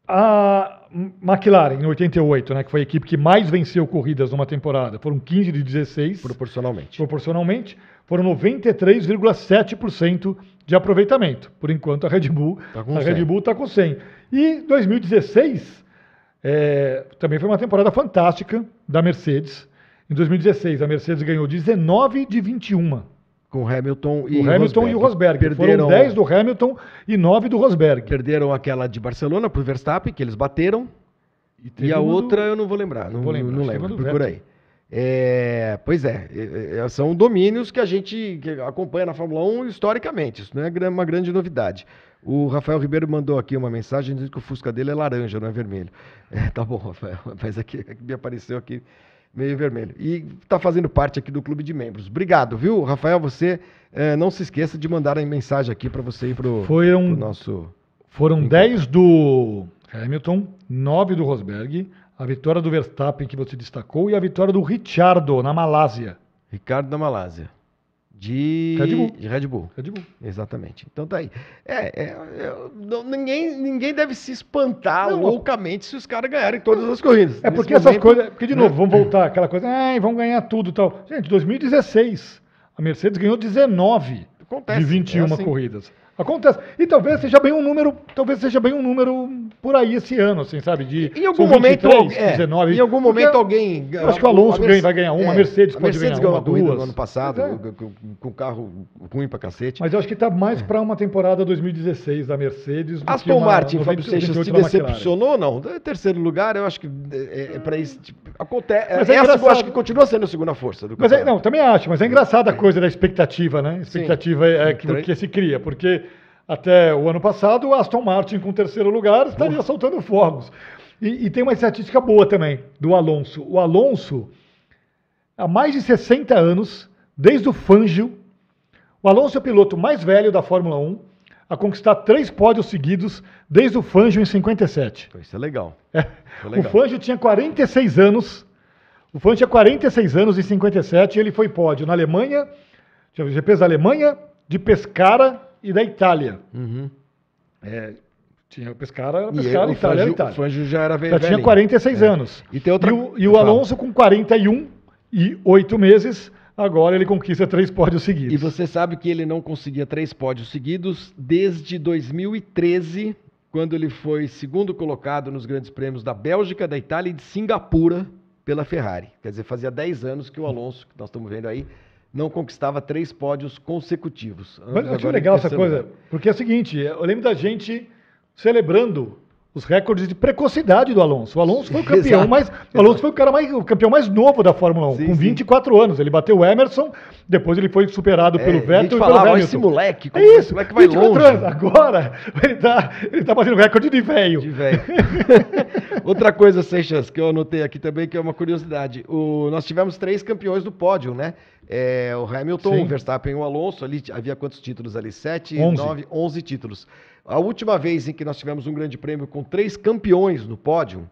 Speaker 2: a McLaren, em 88, né, que foi a equipe que mais venceu corridas numa temporada, foram 15 de 16.
Speaker 1: Proporcionalmente.
Speaker 2: Proporcionalmente, foram 93,7% de aproveitamento. Por enquanto, a Red Bull está com, a Red Bull tá com 100. E 2016 é, também foi uma temporada fantástica da Mercedes. Em 2016, a Mercedes ganhou 19 de 21.
Speaker 1: Com Hamilton e
Speaker 2: o Hamilton Rosberg. e o Rosberg. Perderam, Foram 10 do Hamilton e 9 do Rosberg.
Speaker 1: Perderam aquela de Barcelona para o Verstappen, que eles bateram. E, e a outra do... eu não vou lembrar. Não, vou lembrar, não lembro. Procura aí. É, pois é, é, é, são domínios que a gente acompanha na Fórmula 1 historicamente. Isso não é uma grande novidade. O Rafael Ribeiro mandou aqui uma mensagem dizendo que o Fusca dele é laranja, não é vermelho. É, tá bom, Rafael, mas aqui, aqui me apareceu aqui meio vermelho. E está fazendo parte aqui do clube de membros. Obrigado, viu, Rafael? Você é, não se esqueça de mandar a mensagem aqui para você ir para o nosso.
Speaker 2: Foram 10 do Hamilton, 9 do Rosberg, a vitória do Verstappen que você destacou e a vitória do Richardo na Malásia.
Speaker 1: Ricardo da Malásia. De
Speaker 2: Red Bull.
Speaker 1: De Red Bull.
Speaker 2: Red Bull.
Speaker 1: Exatamente. Então tá aí. É, é, é não, ninguém, ninguém deve se espantar não, loucamente se os caras ganharem todas as corridas.
Speaker 2: É porque essas coisas. Porque, de novo, né? vamos voltar aquela coisa, ah, vão ganhar tudo e tal. Gente, 2016, a Mercedes ganhou 19 Acontece, de 21 é assim. corridas. Acontece. E talvez seja bem um número, talvez seja bem um número por aí esse ano, assim, sabe? De,
Speaker 1: Em algum
Speaker 2: são
Speaker 1: momento,
Speaker 2: 23,
Speaker 1: é,
Speaker 2: 19.
Speaker 1: em algum momento alguém.
Speaker 2: eu acho que o Alonso
Speaker 1: a
Speaker 2: vai ganhar uma, a Mercedes
Speaker 1: a
Speaker 2: pode
Speaker 1: Mercedes
Speaker 2: ganhar
Speaker 1: ganhou
Speaker 2: uma,
Speaker 1: a
Speaker 2: duas.
Speaker 1: no ano passado,
Speaker 2: é.
Speaker 1: com, carro ruim pra cacete.
Speaker 2: Mas eu acho que está mais para uma temporada 2016 da Mercedes.
Speaker 1: Aston
Speaker 2: uma
Speaker 1: Martin,
Speaker 2: 90,
Speaker 1: Fábio Seixas, te
Speaker 2: 98 da McLaren.
Speaker 1: decepcionou ou não? É Terceiro lugar, eu acho que é, é para isso. Tipo, acontece.
Speaker 2: Mas é
Speaker 1: essa eu acho que continua sendo a segunda força do
Speaker 2: Mas é, não, também acho, mas é engraçada a coisa da expectativa, né? A expectativa é, é que, que se cria, porque até o ano passado o Aston Martin com terceiro lugar estaria soltando fogos. E, e tem uma estatística boa também do Alonso. O Alonso, há mais de 60 anos, desde o Fangio, o Alonso é o piloto mais velho da Fórmula 1 a conquistar três pódios seguidos desde o Fangio em 57.
Speaker 1: Isso é legal.
Speaker 2: É. O
Speaker 1: legal.
Speaker 2: Fangio tinha 46 anos. O Fangio tinha 46 anos em 57 e ele foi pódio na Alemanha, tinha GPs da Alemanha, de Pescara e da Itália.
Speaker 1: Uhum.
Speaker 2: É, tinha o Pescara, era
Speaker 1: E
Speaker 2: Pescara,
Speaker 1: o
Speaker 2: Itália, era
Speaker 1: Fangio-
Speaker 2: Itália.
Speaker 1: o Fangio já era velho.
Speaker 2: Já tinha
Speaker 1: velhinho.
Speaker 2: 46
Speaker 1: É.
Speaker 2: anos.
Speaker 1: E tem outra-
Speaker 2: E o, e o. Alonso com 41 e 8 meses, agora ele conquista três pódios seguidos.
Speaker 1: E você sabe que ele não conseguia três pódios seguidos desde 2013, quando ele foi segundo colocado nos grandes prêmios da Bélgica, da Itália e de Singapura pela Ferrari. Quer dizer, fazia 10 anos que o Alonso, que nós estamos vendo aí, não conquistava três pódios consecutivos.
Speaker 2: Mas eu achei legal essa coisa,
Speaker 1: lugar.
Speaker 2: porque é o seguinte, eu lembro da gente celebrando os recordes de precocidade do Alonso. O Alonso foi o campeão
Speaker 1: Exato,
Speaker 2: mais, o Alonso foi o cara mais, o campeão mais novo da Fórmula 1,
Speaker 1: Sim,
Speaker 2: com
Speaker 1: sim.
Speaker 2: 24 anos. Ele bateu o Emerson, depois ele foi superado
Speaker 1: É,
Speaker 2: pelo
Speaker 1: a gente
Speaker 2: Vettel e pelo
Speaker 1: falava, "Ó,
Speaker 2: Hamilton.
Speaker 1: esse moleque, como,
Speaker 2: é isso,
Speaker 1: como é que vai
Speaker 2: 24
Speaker 1: longe?
Speaker 2: anos. Agora ele tá, ele tá batendo recorde de velho.
Speaker 1: De velho. Outra coisa, Seixas, que eu anotei aqui também, que é uma curiosidade. O, nós tivemos três campeões do pódio, né? É, o Hamilton,
Speaker 2: Sim.
Speaker 1: o Verstappen e o Alonso. Ali havia quantos títulos ali? Sete,
Speaker 2: Onze.
Speaker 1: nove, onze títulos. A última vez em que nós tivemos um grande prêmio com três campeões no pódio,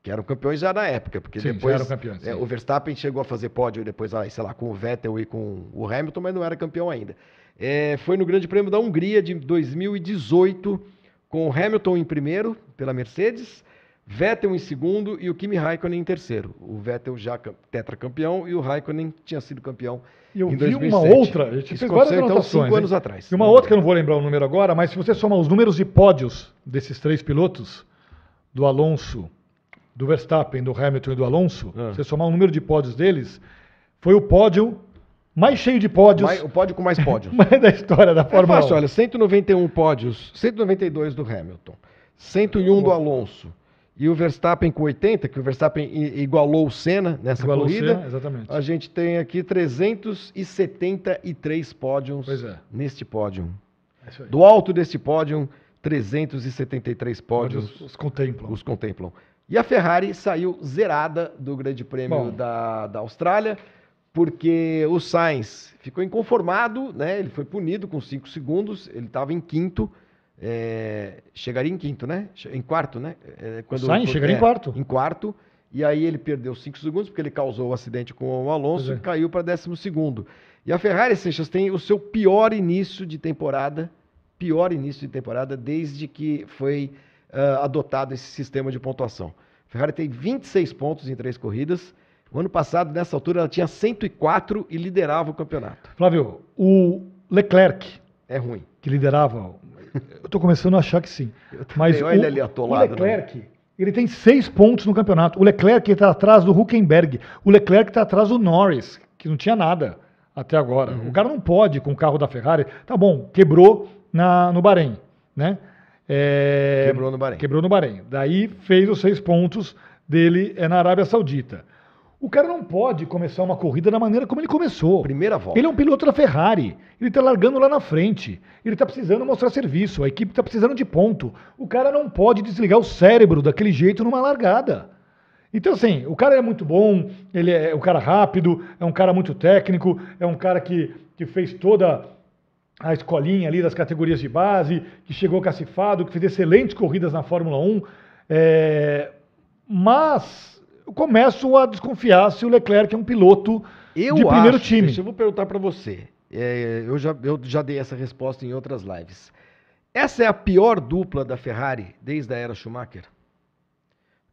Speaker 1: que eram campeões já na época, porque
Speaker 2: Sim,
Speaker 1: depois
Speaker 2: eram campeões,
Speaker 1: é, o Verstappen chegou a fazer pódio depois, ah, sei lá, com o Vettel e com o Hamilton, mas não era campeão ainda. É, foi no Grande Prêmio da Hungria de 2018, com o Hamilton em primeiro pela Mercedes, Vettel em segundo e o Kimi Raikkonen em terceiro. O Vettel já cam- tetracampeão e o Raikkonen tinha sido campeão
Speaker 2: E eu
Speaker 1: em
Speaker 2: vi
Speaker 1: 2007.
Speaker 2: uma outra, a gente
Speaker 1: Isso
Speaker 2: fez várias
Speaker 1: então, cinco
Speaker 2: hein?
Speaker 1: anos atrás.
Speaker 2: E uma outra que eu não vou lembrar o número agora, mas se você soma os números de pódios desses três pilotos, do Alonso, do Verstappen, do Hamilton e do Alonso,
Speaker 1: Ah.
Speaker 2: você somar o número de pódios deles, foi o pódio mais cheio de pódios
Speaker 1: Mais- o pódio com mais pódios.
Speaker 2: da história da
Speaker 1: É
Speaker 2: Fórmula
Speaker 1: fácil,
Speaker 2: 1.
Speaker 1: olha, 191 pódios, 192 do Hamilton, 101 do Alonso e o Verstappen com 80, que o Verstappen igualou o Senna nessa
Speaker 2: Igualou
Speaker 1: corrida.
Speaker 2: Senna, exatamente.
Speaker 1: A gente tem aqui 373 pódios
Speaker 2: é.
Speaker 1: neste pódio.
Speaker 2: É.
Speaker 1: Do alto deste pódio, 373 pódios
Speaker 2: os contemplam.
Speaker 1: os contemplam. E a Ferrari saiu zerada do Grande Prêmio
Speaker 2: Bom.
Speaker 1: da, da Austrália, porque o Sainz ficou inconformado, né? Ele foi punido com 5 segundos, ele estava em quinto, é, chegaria em quinto, né? Em quarto, né? É,
Speaker 2: O Sainz chegaria em quarto.
Speaker 1: Em quarto, e aí ele perdeu 5 segundos, porque ele causou o acidente com o Alonso
Speaker 2: é.
Speaker 1: e caiu para décimo segundo. E a Ferrari, Seixas, tem o seu pior início de temporada, pior início de temporada desde que foi ah, adotado esse sistema de pontuação. A Ferrari tem 26 pontos em três corridas. O ano passado, nessa altura, ela tinha 104 e liderava o campeonato.
Speaker 2: Flávio, o Leclerc,
Speaker 1: É ruim.
Speaker 2: que liderava, eu estou começando a achar que sim. Mas
Speaker 1: Olha
Speaker 2: o,
Speaker 1: ele ali atolado,
Speaker 2: o Leclerc, ele tem seis pontos no campeonato. O Leclerc está atrás do Huckenberg. O Leclerc está atrás do Norris, que não tinha nada até agora.
Speaker 1: Uhum.
Speaker 2: O cara não pode com o carro da Ferrari. Tá bom, quebrou na, no Bahrein, né? É,
Speaker 1: Quebrou no Bahrein.
Speaker 2: Quebrou no Bahrein. Daí fez os seis pontos dele é na Arábia Saudita. O cara não pode começar uma corrida da maneira como ele começou.
Speaker 1: Primeira volta.
Speaker 2: Ele é um piloto da Ferrari. Ele está largando lá na frente. Ele está precisando mostrar serviço. A equipe está precisando de ponto. O cara não pode desligar o cérebro daquele jeito numa largada. Então, assim, o cara é muito bom, ele é um cara rápido, é um cara muito técnico, é um cara que, que fez toda a escolinha ali das categorias de base, que chegou cacifado, que fez excelentes corridas na Fórmula 1. É, mas eu começo a desconfiar se o Leclerc é um piloto
Speaker 1: Eu
Speaker 2: de primeiro
Speaker 1: acho,
Speaker 2: time.
Speaker 1: Deixa eu vou perguntar para você. É, eu, já, eu já dei essa resposta em outras lives. Essa é a pior dupla da Ferrari desde a era Schumacher?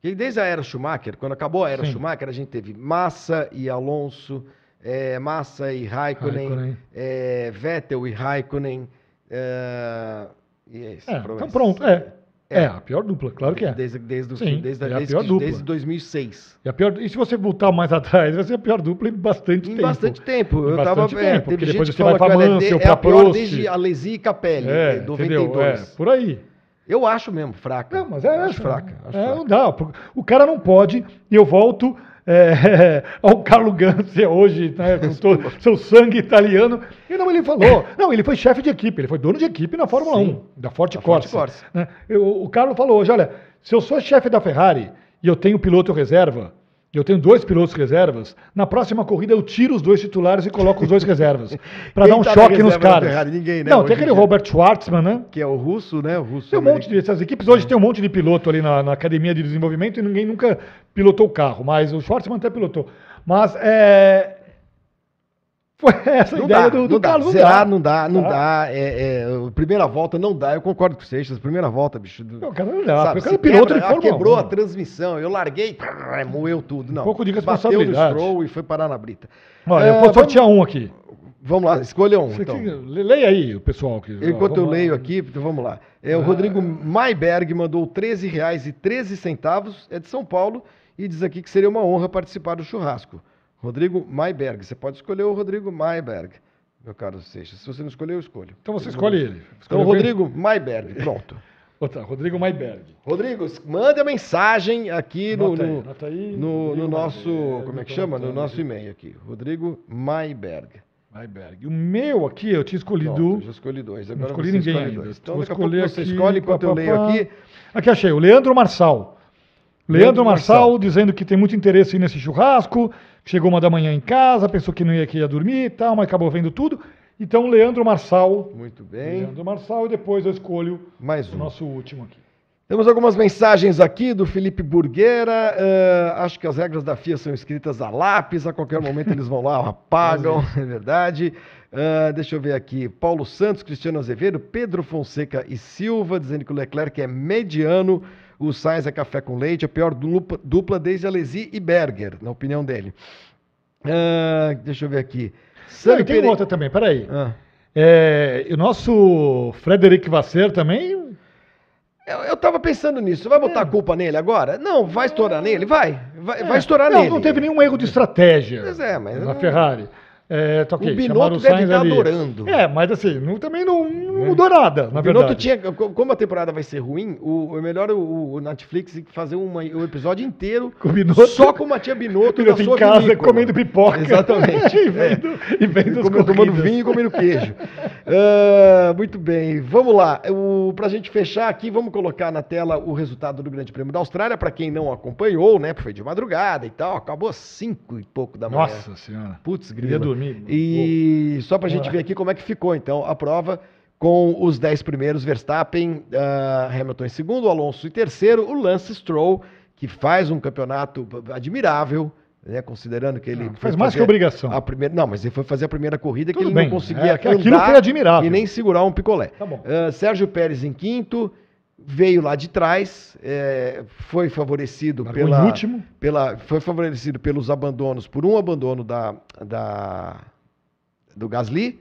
Speaker 1: Porque desde a era Schumacher, quando acabou a era
Speaker 2: Sim.
Speaker 1: Schumacher, a gente teve Massa e Alonso, é, Massa e Raikkonen,
Speaker 2: Raikkonen.
Speaker 1: é, Vettel e Raikkonen, É, e é isso.
Speaker 2: É, então pronto, é.
Speaker 1: É.
Speaker 2: É, a pior dupla, claro que é.
Speaker 1: Desde, desde,
Speaker 2: Sim,
Speaker 1: desde,
Speaker 2: é a
Speaker 1: desde,
Speaker 2: pior dupla.
Speaker 1: desde 2006.
Speaker 2: E, a pior, e se você voltar mais atrás, vai ser a pior dupla em bastante
Speaker 1: Em
Speaker 2: tempo.
Speaker 1: bastante tempo.
Speaker 2: Em
Speaker 1: Eu
Speaker 2: bastante
Speaker 1: tava. É,
Speaker 2: tempo,
Speaker 1: teve
Speaker 2: porque depois você vai
Speaker 1: olha,
Speaker 2: Mansell,
Speaker 1: é a pior
Speaker 2: Prost.
Speaker 1: desde Alesi e Capelli,
Speaker 2: É,
Speaker 1: é,
Speaker 2: entendeu?
Speaker 1: 92.
Speaker 2: É, por aí.
Speaker 1: Eu acho mesmo, fraca.
Speaker 2: Não, mas é
Speaker 1: acho fraca. Acho
Speaker 2: é,
Speaker 1: fraca.
Speaker 2: não dá. O cara não pode, e eu volto é, ao Carlo Ganzi hoje, né, com todo seu sangue italiano. E não, ele falou. Não, ele foi chefe de equipe, ele foi dono de equipe na Fórmula
Speaker 1: Sim.
Speaker 2: 1, da Forte
Speaker 1: Da Forte
Speaker 2: Corsa. Né? Eu- o Carlo falou hoje: olha, se eu sou chefe da Ferrari e eu tenho piloto reserva, eu tenho dois pilotos reservas, na próxima corrida eu tiro os dois titulares e coloco os dois reservas. Para dar um
Speaker 1: tá
Speaker 2: choque nos caras.
Speaker 1: Ferrari? Ninguém, né,
Speaker 2: Não, tem
Speaker 1: em
Speaker 2: aquele
Speaker 1: dia.
Speaker 2: Robert Schwartzman, né?
Speaker 1: Que é o russo, né? O russo.
Speaker 2: Tem um monte de. Essas equipes hoje tem um monte de piloto ali na, na academia de desenvolvimento e ninguém nunca pilotou o carro, mas o Schwartzman até pilotou. Mas é. Foi essa
Speaker 1: Não
Speaker 2: ideia
Speaker 1: dá,
Speaker 2: do, do
Speaker 1: não dá.
Speaker 2: Carlos.
Speaker 1: Zerar não dá, não
Speaker 2: Tá?
Speaker 1: dá. É, é, primeira volta não dá. Eu concordo com o Seixas. Primeira volta, bicho.
Speaker 2: Não, cara, não dá.
Speaker 1: Sabe,
Speaker 2: o cara piloto
Speaker 1: quebra,
Speaker 2: de
Speaker 1: ah,
Speaker 2: Fórmula
Speaker 1: quebrou
Speaker 2: 1.
Speaker 1: a transmissão. Eu larguei, moeu tudo. Não.
Speaker 2: Um pouco de
Speaker 1: Bateu
Speaker 2: responsabilidade.
Speaker 1: no Stroll e foi parar na brita.
Speaker 2: Olha,
Speaker 1: É,
Speaker 2: eu vou
Speaker 1: vamos-
Speaker 2: sortear um aqui.
Speaker 1: Vamos lá, escolha um.
Speaker 2: Você
Speaker 1: Então.
Speaker 2: que- leia aí o pessoal. Que,
Speaker 1: Enquanto eu
Speaker 2: vamos lá.
Speaker 1: leio aqui, então vamos lá. É, o
Speaker 2: Ah.
Speaker 1: Rodrigo Maiberg mandou R$ 13,13, é de São Paulo, e diz aqui que seria uma honra participar do churrasco. Rodrigo Maiberg, você pode escolher o Rodrigo Maiberg, meu caro Seixas. Se você não escolher, eu escolho.
Speaker 2: Então você escolhe ele.
Speaker 1: Então,
Speaker 2: Escolhe
Speaker 1: Rodrigo Maiberg, pronto.
Speaker 2: bem? Outra, Rodrigo Maiberg.
Speaker 1: Rodrigo, manda mensagem aqui no,
Speaker 2: aí, aí.
Speaker 1: no- no nosso, como é que chama? No nosso e-mail aqui. Rodrigo Maiberg.
Speaker 2: Maiberg. O meu aqui, eu tinha escolhido.
Speaker 1: Pronto, eu já escolhi dois.
Speaker 2: Não
Speaker 1: Agora
Speaker 2: escolhi
Speaker 1: você
Speaker 2: ninguém
Speaker 1: escolhe
Speaker 2: ainda.
Speaker 1: dois. Então
Speaker 2: Vou escolher
Speaker 1: você
Speaker 2: aqui,
Speaker 1: escolhe enquanto eu leio aqui.
Speaker 2: Aqui achei, o Leandro Marçal.
Speaker 1: Leandro
Speaker 2: Leandro Marçal,
Speaker 1: Marçal.
Speaker 2: dizendo que tem muito interesse nesse churrasco, chegou uma da manhã em casa, pensou que não ia, que ia dormir e tal, mas acabou vendo tudo. Então, Leandro Marçal.
Speaker 1: Muito bem.
Speaker 2: Leandro Marçal, e depois eu escolho
Speaker 1: Mais
Speaker 2: o
Speaker 1: um.
Speaker 2: nosso último aqui.
Speaker 1: Temos algumas mensagens aqui do Felipe Burgueira. eh, acho que as regras da FIA são escritas a lápis, a qualquer momento eles vão lá, apagam, é verdade. Ah, deixa eu ver aqui. Paulo Santos, Cristiano Azevedo, Pedro Fonseca e Silva, dizendo que o Leclerc é mediano, o Sainz é café com leite, a pior dupla, dupla desde Alesi e Berger, na opinião dele. Ah, deixa eu ver aqui.
Speaker 2: Não, tem outra também, peraí.
Speaker 1: Ah.
Speaker 2: É, o nosso Frederic Vasser também.
Speaker 1: Eu, eu tava pensando nisso. Vai botar a culpa nele agora? Não, vai estourar nele? Vai. Vai, vai
Speaker 2: É,
Speaker 1: estourar
Speaker 2: não,
Speaker 1: nele.
Speaker 2: Não teve nenhum erro de estratégia
Speaker 1: Pois é, mas
Speaker 2: na Ferrari. É, tá ok,
Speaker 1: O Binotto deve estar
Speaker 2: ali.
Speaker 1: adorando.
Speaker 2: É, mas assim, não- também não, não mudou nada, na
Speaker 1: O Binotto
Speaker 2: verdade.
Speaker 1: tinha, co- como a temporada vai ser ruim, o, o melhor o, o Netflix fazer uma, um episódio inteiro
Speaker 2: Com o Binotto.
Speaker 1: só com a tia Binotto
Speaker 2: Binotto
Speaker 1: na
Speaker 2: em
Speaker 1: sua
Speaker 2: casa
Speaker 1: vinícola.
Speaker 2: comendo pipoca.
Speaker 1: Exatamente.
Speaker 2: e vendo, e vendo
Speaker 1: Comendo- tomando vinho e comendo queijo. Ah, muito bem, vamos lá. O, pra gente fechar aqui, vamos colocar na tela o resultado do Grande Prêmio da Austrália, para quem não acompanhou, né? Foi de madrugada e tal, acabou às cinco e pouco da manhã.
Speaker 2: Nossa senhora.
Speaker 1: Putz, grila.
Speaker 2: Dormir.
Speaker 1: E só pra gente
Speaker 2: Vamos lá.
Speaker 1: ver aqui como é que ficou, então, a prova com os 10 primeiros, Verstappen, ah, Hamilton em segundo, Alonso em terceiro, o Lance Stroll, que faz um campeonato admirável, né, considerando que ele
Speaker 2: Não,
Speaker 1: foi
Speaker 2: faz mais que obrigação.
Speaker 1: A primeira, não, mas ele foi fazer a primeira corrida que
Speaker 2: Tudo
Speaker 1: ele
Speaker 2: bem,
Speaker 1: não conseguia
Speaker 2: é, que aquilo
Speaker 1: andar
Speaker 2: foi admirável.
Speaker 1: e nem segurar um picolé.
Speaker 2: Tá.
Speaker 1: Ah, Sérgio Pérez em quinto, veio lá de trás, é, foi favorecido
Speaker 2: Largou
Speaker 1: pela,
Speaker 2: último.
Speaker 1: pela, foi favorecido pelos abandonos, por um abandono da, da, do Gasly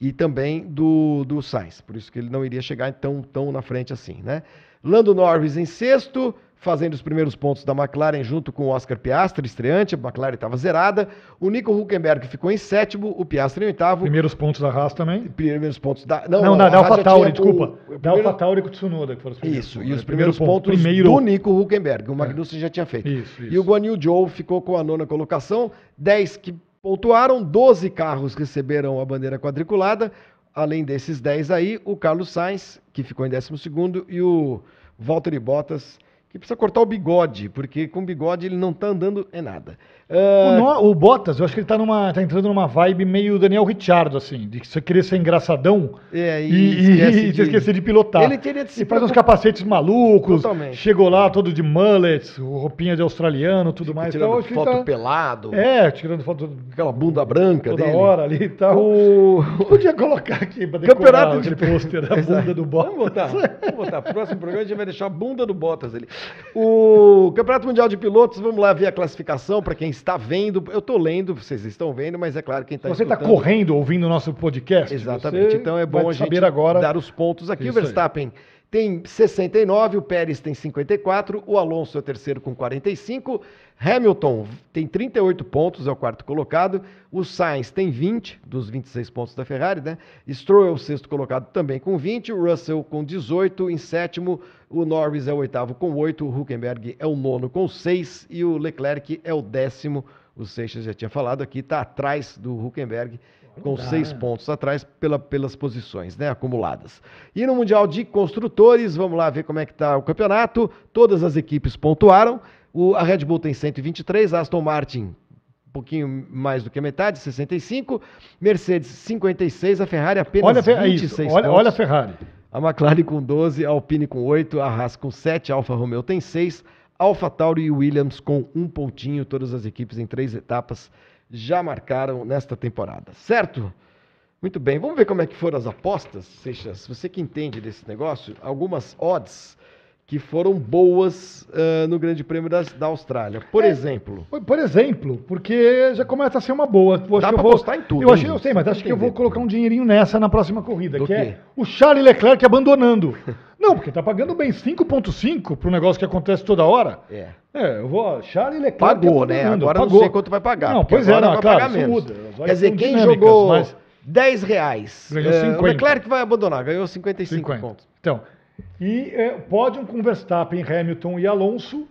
Speaker 1: e também do, do Sainz. Por isso que ele não iria chegar tão, tão na frente assim, né? Lando Norris em sexto, fazendo os primeiros pontos da McLaren junto com o Oscar Piastri, estreante, a McLaren estava zerada. O Nico Huckenberg ficou em sétimo, o Piastri em oitavo.
Speaker 2: Primeiros pontos da Haas também.
Speaker 1: Primeiros pontos da...
Speaker 2: Não,
Speaker 1: a
Speaker 2: da, da AlphaTauri, desculpa.
Speaker 1: o- o
Speaker 2: Da
Speaker 1: primeiro-
Speaker 2: AlphaTauri com o Tsunoda, que foram os primeiros
Speaker 1: Isso,
Speaker 2: pontos.
Speaker 1: e os
Speaker 2: É,
Speaker 1: primeiros
Speaker 2: primeiro ponto.
Speaker 1: pontos
Speaker 2: Primeiro.
Speaker 1: do Nico Huckenberg. O Magnussen já tinha feito.
Speaker 2: Isso, isso.
Speaker 1: E o Guan Yu Zhou ficou com a nona colocação. 10 que pontuaram, 12 carros receberam a bandeira quadriculada. Além desses 10 aí, o Carlos Sainz, que ficou em 12 e o Valtteri Bottas, que precisa cortar o bigode, porque com bigode ele não tá andando em nada.
Speaker 2: O,
Speaker 1: Ah,
Speaker 2: no- o Bottas, eu acho que ele tá, numa, tá entrando numa vibe meio Daniel Ricciardo, assim, de você querer ser engraçadão
Speaker 1: é,
Speaker 2: e, e, e se esquecer de pilotar.
Speaker 1: Ele teria de se
Speaker 2: e faz uns capacetes malucos,
Speaker 1: Totalmente.
Speaker 2: chegou lá todo de mullets, roupinha de australiano, tudo mais.
Speaker 1: tirando
Speaker 2: Então, que
Speaker 1: foto
Speaker 2: tá-
Speaker 1: pelado,
Speaker 2: É, tirando foto
Speaker 1: aquela bunda branca
Speaker 2: toda
Speaker 1: dele.
Speaker 2: hora ali e tal.
Speaker 1: O...
Speaker 2: Podia colocar aqui pra decorar
Speaker 1: Campeonato
Speaker 2: aquele
Speaker 1: de
Speaker 2: pôster da bunda do Bottas.
Speaker 1: Vamos botar, vamos botar. Próximo programa a gente vai deixar a bunda do Bottas ali. O Campeonato Mundial de Pilotos, vamos lá ver a classificação para quem está vendo. Eu estou lendo, vocês estão vendo, mas é claro quem está
Speaker 2: Você está correndo ouvindo o nosso podcast?
Speaker 1: Exatamente. Então é bom a gente
Speaker 2: saber agora.
Speaker 1: dar os pontos aqui.
Speaker 2: Isso
Speaker 1: o
Speaker 2: aí.
Speaker 1: Tem 69, o Pérez tem 54, o Alonso é o terceiro com 45, Hamilton tem 38 pontos, é o quarto colocado, o Sainz tem 20 dos 26 pontos da Ferrari, né? Stroll é o sexto colocado também com 20, o Russell com 18, em sétimo o Norris é o oitavo com 8, o Huckenberg é o nono com 6 e o Leclerc é o décimo. O Seixas já tinha falado aqui, está atrás do Huckenberg com
Speaker 2: dá,
Speaker 1: seis
Speaker 2: né?
Speaker 1: pontos atrás pela- pelas posições né, acumuladas. E no Mundial de Construtores, vamos lá ver como é que está o campeonato. Todas as equipes pontuaram. O- a Red Bull tem 123, a Aston Martin um pouquinho mais do que a metade, 65, Mercedes 56, a Ferrari apenas
Speaker 2: Olha, a Fe- é
Speaker 1: 26
Speaker 2: isso, olha,
Speaker 1: pontos.
Speaker 2: olha a Ferrari.
Speaker 1: A McLaren com 12, a Alpine com 8, a Haas com 7, a Alfa Romeo tem 6, Alfa Tauri e Williams com um pontinho. Todas as equipes em três etapas já marcaram nesta temporada, certo? Muito bem, vamos ver como é que foram as apostas, Seixas. Você que entende desse negócio, algumas odds que foram boas ah, no Grande Prêmio das- da Austrália. Por
Speaker 2: É.
Speaker 1: exemplo,
Speaker 2: Por- exemplo, porque já começa a ser uma boa. Eu
Speaker 1: Dá
Speaker 2: vou,
Speaker 1: apostar em tudo,
Speaker 2: Eu, acho, eu sei, mas acho
Speaker 1: tá
Speaker 2: que eu vou colocar um dinheirinho nessa na próxima corrida,
Speaker 1: Do
Speaker 2: que
Speaker 1: quê?
Speaker 2: é o Charles Leclerc abandonando. Não, porque tá pagando bem 5,5 para um negócio que acontece toda hora.
Speaker 1: é,
Speaker 2: É, eu vou. Charles Leclerc.
Speaker 1: pagou, né? Agora eu não
Speaker 2: pagou.
Speaker 1: sei quanto vai pagar.
Speaker 2: Não, pois é, não,
Speaker 1: vai
Speaker 2: claro,
Speaker 1: pagar menos. Quer dizer, quem jogou
Speaker 2: mas-
Speaker 1: 10 reais,
Speaker 2: Ganhou
Speaker 1: eh,
Speaker 2: 50.
Speaker 1: o Leclerc vai abandonar, ganhou 55
Speaker 2: 50.
Speaker 1: pontos.
Speaker 2: Então, e é, pódio com Verstappen, Hamilton e Alonso,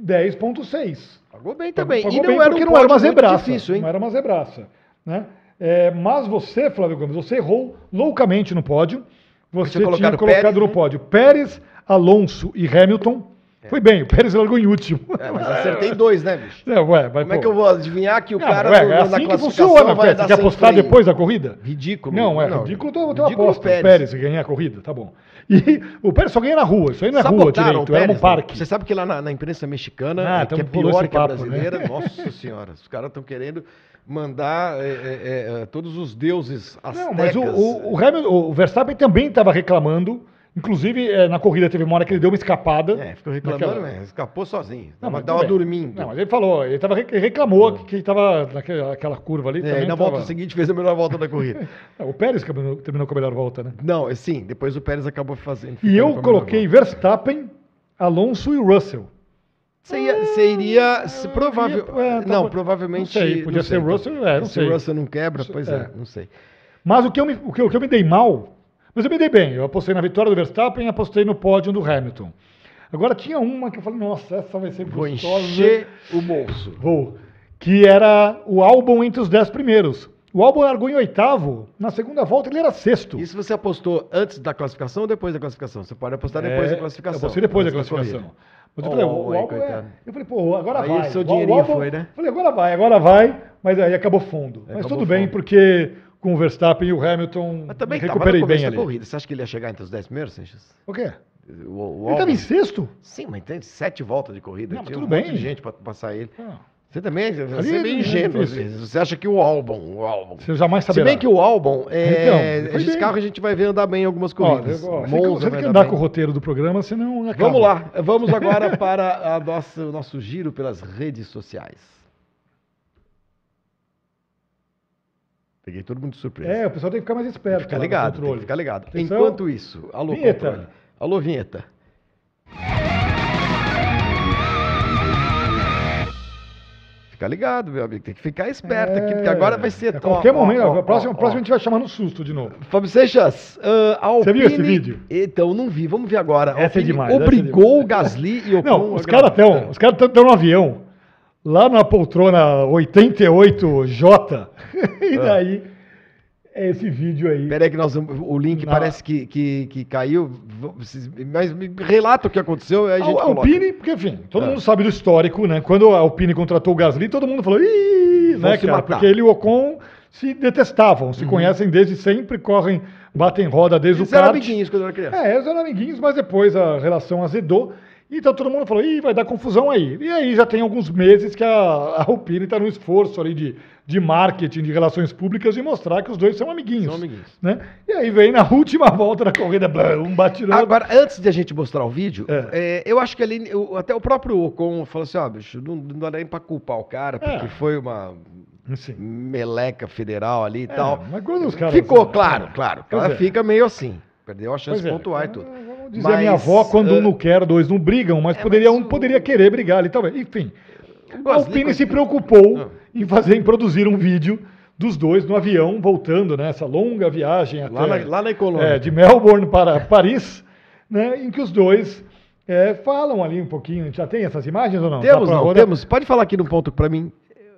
Speaker 2: 10,6.
Speaker 1: Pagou bem também.
Speaker 2: Pagou
Speaker 1: e não
Speaker 2: bem
Speaker 1: era
Speaker 2: porque
Speaker 1: um
Speaker 2: não era uma zebraça.
Speaker 1: difícil, hein?
Speaker 2: Não era uma zebraça. Né? É, mas você, Flávio Gomes, você errou loucamente no pódio. Você
Speaker 1: tinha
Speaker 2: tinha
Speaker 1: colocado
Speaker 2: colocado,
Speaker 1: Pérez,
Speaker 2: no
Speaker 1: né?
Speaker 2: pódio Pérez, Alonso e Hamilton. Foi bem, o Pérez largou em último.
Speaker 1: É, mas acertei dois, né, bicho?
Speaker 2: É, ué, mas,
Speaker 1: Como é
Speaker 2: pô,
Speaker 1: que eu vou adivinhar que o
Speaker 2: não,
Speaker 1: cara
Speaker 2: ué,
Speaker 1: no-
Speaker 2: é
Speaker 1: na
Speaker 2: assim que
Speaker 1: classificação
Speaker 2: funciona,
Speaker 1: vai
Speaker 2: Pérez.
Speaker 1: dar
Speaker 2: Você quer apostar
Speaker 1: freio?
Speaker 2: depois da corrida?
Speaker 1: Ridículo.
Speaker 2: Não, é ridículo ter uma aposta.
Speaker 1: Pérez.
Speaker 2: O Pérez ganhar a corrida, tá bom. E o Pérez só ganha na rua, isso aí não é rua
Speaker 1: Sabotaram
Speaker 2: direito,
Speaker 1: o
Speaker 2: é um
Speaker 1: Pérez,
Speaker 2: parque.
Speaker 1: né? Você sabe que lá na, na imprensa mexicana,
Speaker 2: Ah,
Speaker 1: é, que é pior que a
Speaker 2: papo, né?
Speaker 1: brasileira, nossa senhora, os caras estão querendo mandar é, é, é, todos os deuses astecas.
Speaker 2: Não, mas o, o, o Verstappen também estava reclamando. Inclusive, eh, na corrida teve uma hora que ele deu uma escapada.
Speaker 1: É, ficou reclamando,
Speaker 2: naquela-
Speaker 1: né? escapou sozinho.
Speaker 2: Não, mas tudo bem.
Speaker 1: dormindo.
Speaker 2: Não, mas ele falou, ele, tava, ele reclamou que, que estava naquela aquela curva ali.
Speaker 1: É, e na
Speaker 2: tava-
Speaker 1: volta seguinte fez a melhor volta da corrida.
Speaker 2: Não, o Pérez terminou, terminou com a melhor volta, né?
Speaker 1: Não, é sim, depois o Pérez acabou fazendo.
Speaker 2: E eu coloquei. Verstappen, Alonso e Russell.
Speaker 1: Você, ia, você iria. Se provável,
Speaker 2: é,
Speaker 1: não,
Speaker 2: tava-
Speaker 1: provavelmente.
Speaker 2: não sei, podia ser Russell, é, não
Speaker 1: se
Speaker 2: sei.
Speaker 1: o Russell não quebra, pois é,
Speaker 2: É.
Speaker 1: não sei.
Speaker 2: Mas o que, eu me, o, que, o que eu me dei mal, mas eu me dei bem. Eu apostei na vitória do Verstappen e apostei no pódio do Hamilton. Agora tinha uma que eu falei, nossa, essa vai ser
Speaker 1: Vou
Speaker 2: gostosa.
Speaker 1: encher o bolso.
Speaker 2: Vou. Que era o álbum entre os dez primeiros. O álbum largou em oitavo, na segunda volta ele era sexto.
Speaker 1: Isso você apostou antes da classificação ou depois da classificação? Você pode apostar depois
Speaker 2: É,
Speaker 1: da classificação.
Speaker 2: Eu apostei depois da classificação. Mas eu
Speaker 1: Oh,
Speaker 2: falei, o, o
Speaker 1: aí,
Speaker 2: álbum é. Eu falei, pô, agora
Speaker 1: Aí
Speaker 2: vai.
Speaker 1: o seu
Speaker 2: O- o
Speaker 1: dinheirinho
Speaker 2: álbum-
Speaker 1: foi, né?
Speaker 2: Falei, agora vai, agora vai. Mas aí acabou fundo. mas
Speaker 1: Acabou
Speaker 2: tudo bem,
Speaker 1: fundo.
Speaker 2: porque com o Verstappen e o Hamilton
Speaker 1: Mas também
Speaker 2: recuperei bem ali.
Speaker 1: corrida. Você acha que ele ia chegar entre os 10 primeiros, Seixas?
Speaker 2: O quê?
Speaker 1: O, o
Speaker 2: Ele estava em sexto?
Speaker 1: Sim, mas tem sete voltas de corrida.
Speaker 2: Não,
Speaker 1: Tinha
Speaker 2: tudo
Speaker 1: um monte
Speaker 2: bem.
Speaker 1: de gente para passar ele.
Speaker 2: Ah,
Speaker 1: Você também você é
Speaker 2: é
Speaker 1: meio ingênuo
Speaker 2: difícil.
Speaker 1: vezes. Você acha que o álbum, o álbum.
Speaker 2: Você jamais
Speaker 1: Se
Speaker 2: saberá.
Speaker 1: bem que o álbum, é,
Speaker 2: Então,
Speaker 1: esse
Speaker 2: bem.
Speaker 1: carro a gente vai ver andar bem em algumas corridas.
Speaker 2: você
Speaker 1: Monza
Speaker 2: você tem que
Speaker 1: andar
Speaker 2: andar
Speaker 1: bem.
Speaker 2: com o roteiro do programa, senão acaba.
Speaker 1: Vamos lá, vamos agora para a nossa, o nosso giro pelas redes sociais. Peguei todo mundo de surpresa.
Speaker 2: É, o pessoal tem que ficar mais esperto.
Speaker 1: Fica ligado, tem que ficar ligado.
Speaker 2: Atenção.
Speaker 1: Enquanto isso, alô,
Speaker 2: Vinheta.
Speaker 1: controle. Alô, vinheta. Fica ligado, meu amigo. Tem que ficar esperto aqui, porque agora vai ser
Speaker 2: É, A qualquer
Speaker 1: Ó,
Speaker 2: momento,
Speaker 1: ó, ó,
Speaker 2: a próxima
Speaker 1: ó.
Speaker 2: a gente vai chamar no susto de novo.
Speaker 1: Fábio Seixas, a Alpine...
Speaker 2: Você viu esse vídeo?
Speaker 1: Então, não vi. Vamos ver agora.
Speaker 2: Essa é
Speaker 1: Alpine
Speaker 2: demais, essa é
Speaker 1: Obrigou
Speaker 2: demais.
Speaker 1: o Gasly e o
Speaker 2: Não, os caras estão os caras estão no avião, lá na poltrona 88J, e
Speaker 1: Ah.
Speaker 2: daí é esse vídeo aí.
Speaker 1: Peraí que nós o link
Speaker 2: Na-
Speaker 1: parece que, que, que caiu, mas me relata o que aconteceu aí a
Speaker 2: A. Alpine, porque enfim, todo
Speaker 1: Ah.
Speaker 2: mundo sabe do histórico, né? Quando a Alpine contratou o Gasly, todo mundo falou, ih, né, cara?
Speaker 1: matar.
Speaker 2: Porque ele e o Ocon se detestavam,
Speaker 1: Uhum.
Speaker 2: se conhecem desde sempre, correm, batem roda desde
Speaker 1: Eles
Speaker 2: o
Speaker 1: eram
Speaker 2: kart.
Speaker 1: amiguinhos quando eu era criança.
Speaker 2: É, eles eram amiguinhos, mas depois a relação azedou. Então todo mundo falou, ih, vai dar confusão aí. E aí já tem alguns meses que a, a Alpine está no esforço ali de, de marketing, de relações públicas, de mostrar que os dois são amiguinhos.
Speaker 1: São amiguinhos.
Speaker 2: Né? E aí vem na última volta da corrida, blá, um outro.
Speaker 1: Agora, antes de a gente mostrar o vídeo,
Speaker 2: É.
Speaker 1: é, eu acho que ali, eu- até o próprio Ocon falou assim, ó, bicho, não, não dá nem pra culpar o cara, porque
Speaker 2: É.
Speaker 1: foi uma
Speaker 2: Sim.
Speaker 1: meleca federal ali e
Speaker 2: É,
Speaker 1: tal.
Speaker 2: mas quando os caras-
Speaker 1: Ficou, claro,
Speaker 2: É.
Speaker 1: claro. O
Speaker 2: Pois
Speaker 1: cara
Speaker 2: é.
Speaker 1: fica meio assim. Perdeu a chance
Speaker 2: Pois
Speaker 1: de
Speaker 2: é,
Speaker 1: pontuar e tudo.
Speaker 2: Vamos dizer a minha
Speaker 1: Mas,
Speaker 2: avó, quando
Speaker 1: ah,
Speaker 2: um não quer, dois não brigam, mas,
Speaker 1: É,
Speaker 2: poderia,
Speaker 1: mas
Speaker 2: um
Speaker 1: o-
Speaker 2: poderia querer brigar ali, talvez. Enfim,
Speaker 1: O
Speaker 2: a Alpine se preocupou
Speaker 1: Ah.
Speaker 2: em fazer, em produzir um vídeo dos dois no avião, voltando nessa longa viagem até
Speaker 1: Lá na, lá na econômica.
Speaker 2: é, de Melbourne para Paris, né, em que os dois é, falam ali um pouquinho. Já tem essas imagens ou não?
Speaker 1: Temos, não, temos. Pode falar aqui no ponto pra mim.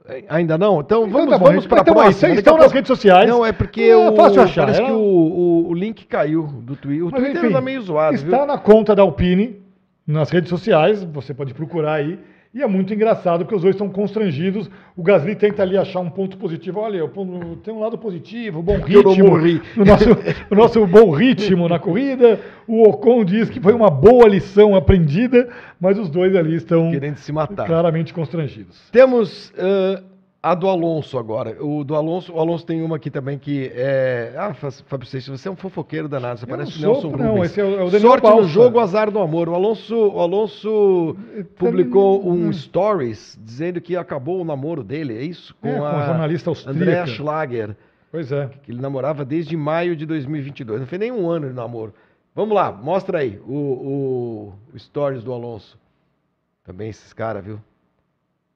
Speaker 1: Eh, Ainda não? Então,
Speaker 2: Então
Speaker 1: vamos,
Speaker 2: tá bom,
Speaker 1: vamos para a
Speaker 2: então
Speaker 1: próxima. Daqui a
Speaker 2: estão nas redes sociais.
Speaker 1: Não, é porque
Speaker 2: É
Speaker 1: o,
Speaker 2: fácil achar,
Speaker 1: parece
Speaker 2: era-
Speaker 1: que o, o, o link caiu do Twitter. O
Speaker 2: Mas,
Speaker 1: Twitter
Speaker 2: enfim,
Speaker 1: anda meio zoado,
Speaker 2: Está
Speaker 1: viu?
Speaker 2: na conta da Alpine, nas redes sociais, você pode procurar aí. E é muito engraçado porque os dois estão constrangidos. O Gasly tenta ali achar um ponto positivo. Olha, o ponto- tem um lado positivo, bom
Speaker 1: Eu
Speaker 2: ritmo. O nosso, o nosso bom ritmo na corrida. O Ocon diz que foi uma boa lição aprendida, mas os dois ali estão
Speaker 1: Querendo se matar.
Speaker 2: claramente constrangidos.
Speaker 1: Temos a do Alonso agora. O do Alonso, o Alonso tem uma aqui também que é. Ah, Fábio Seixas, você é um fofoqueiro danado, você
Speaker 2: Eu
Speaker 1: parece o
Speaker 2: não
Speaker 1: Nelson
Speaker 2: sou, não,
Speaker 1: Rubens.
Speaker 2: esse é o- é o
Speaker 1: Sorte no
Speaker 2: Balsa.
Speaker 1: jogo, azar no amor. O Alonso, o Alonso publicou um stories dizendo que acabou o namoro dele, é isso?
Speaker 2: É, com a jornalista austríaca.
Speaker 1: Andrea Schlager,
Speaker 2: Pois é.
Speaker 1: que ele namorava desde maio de 2022. Não foi nem um ano de namoro. Vamos lá, mostra aí o, o- o stories do Alonso. Também esses caras, viu?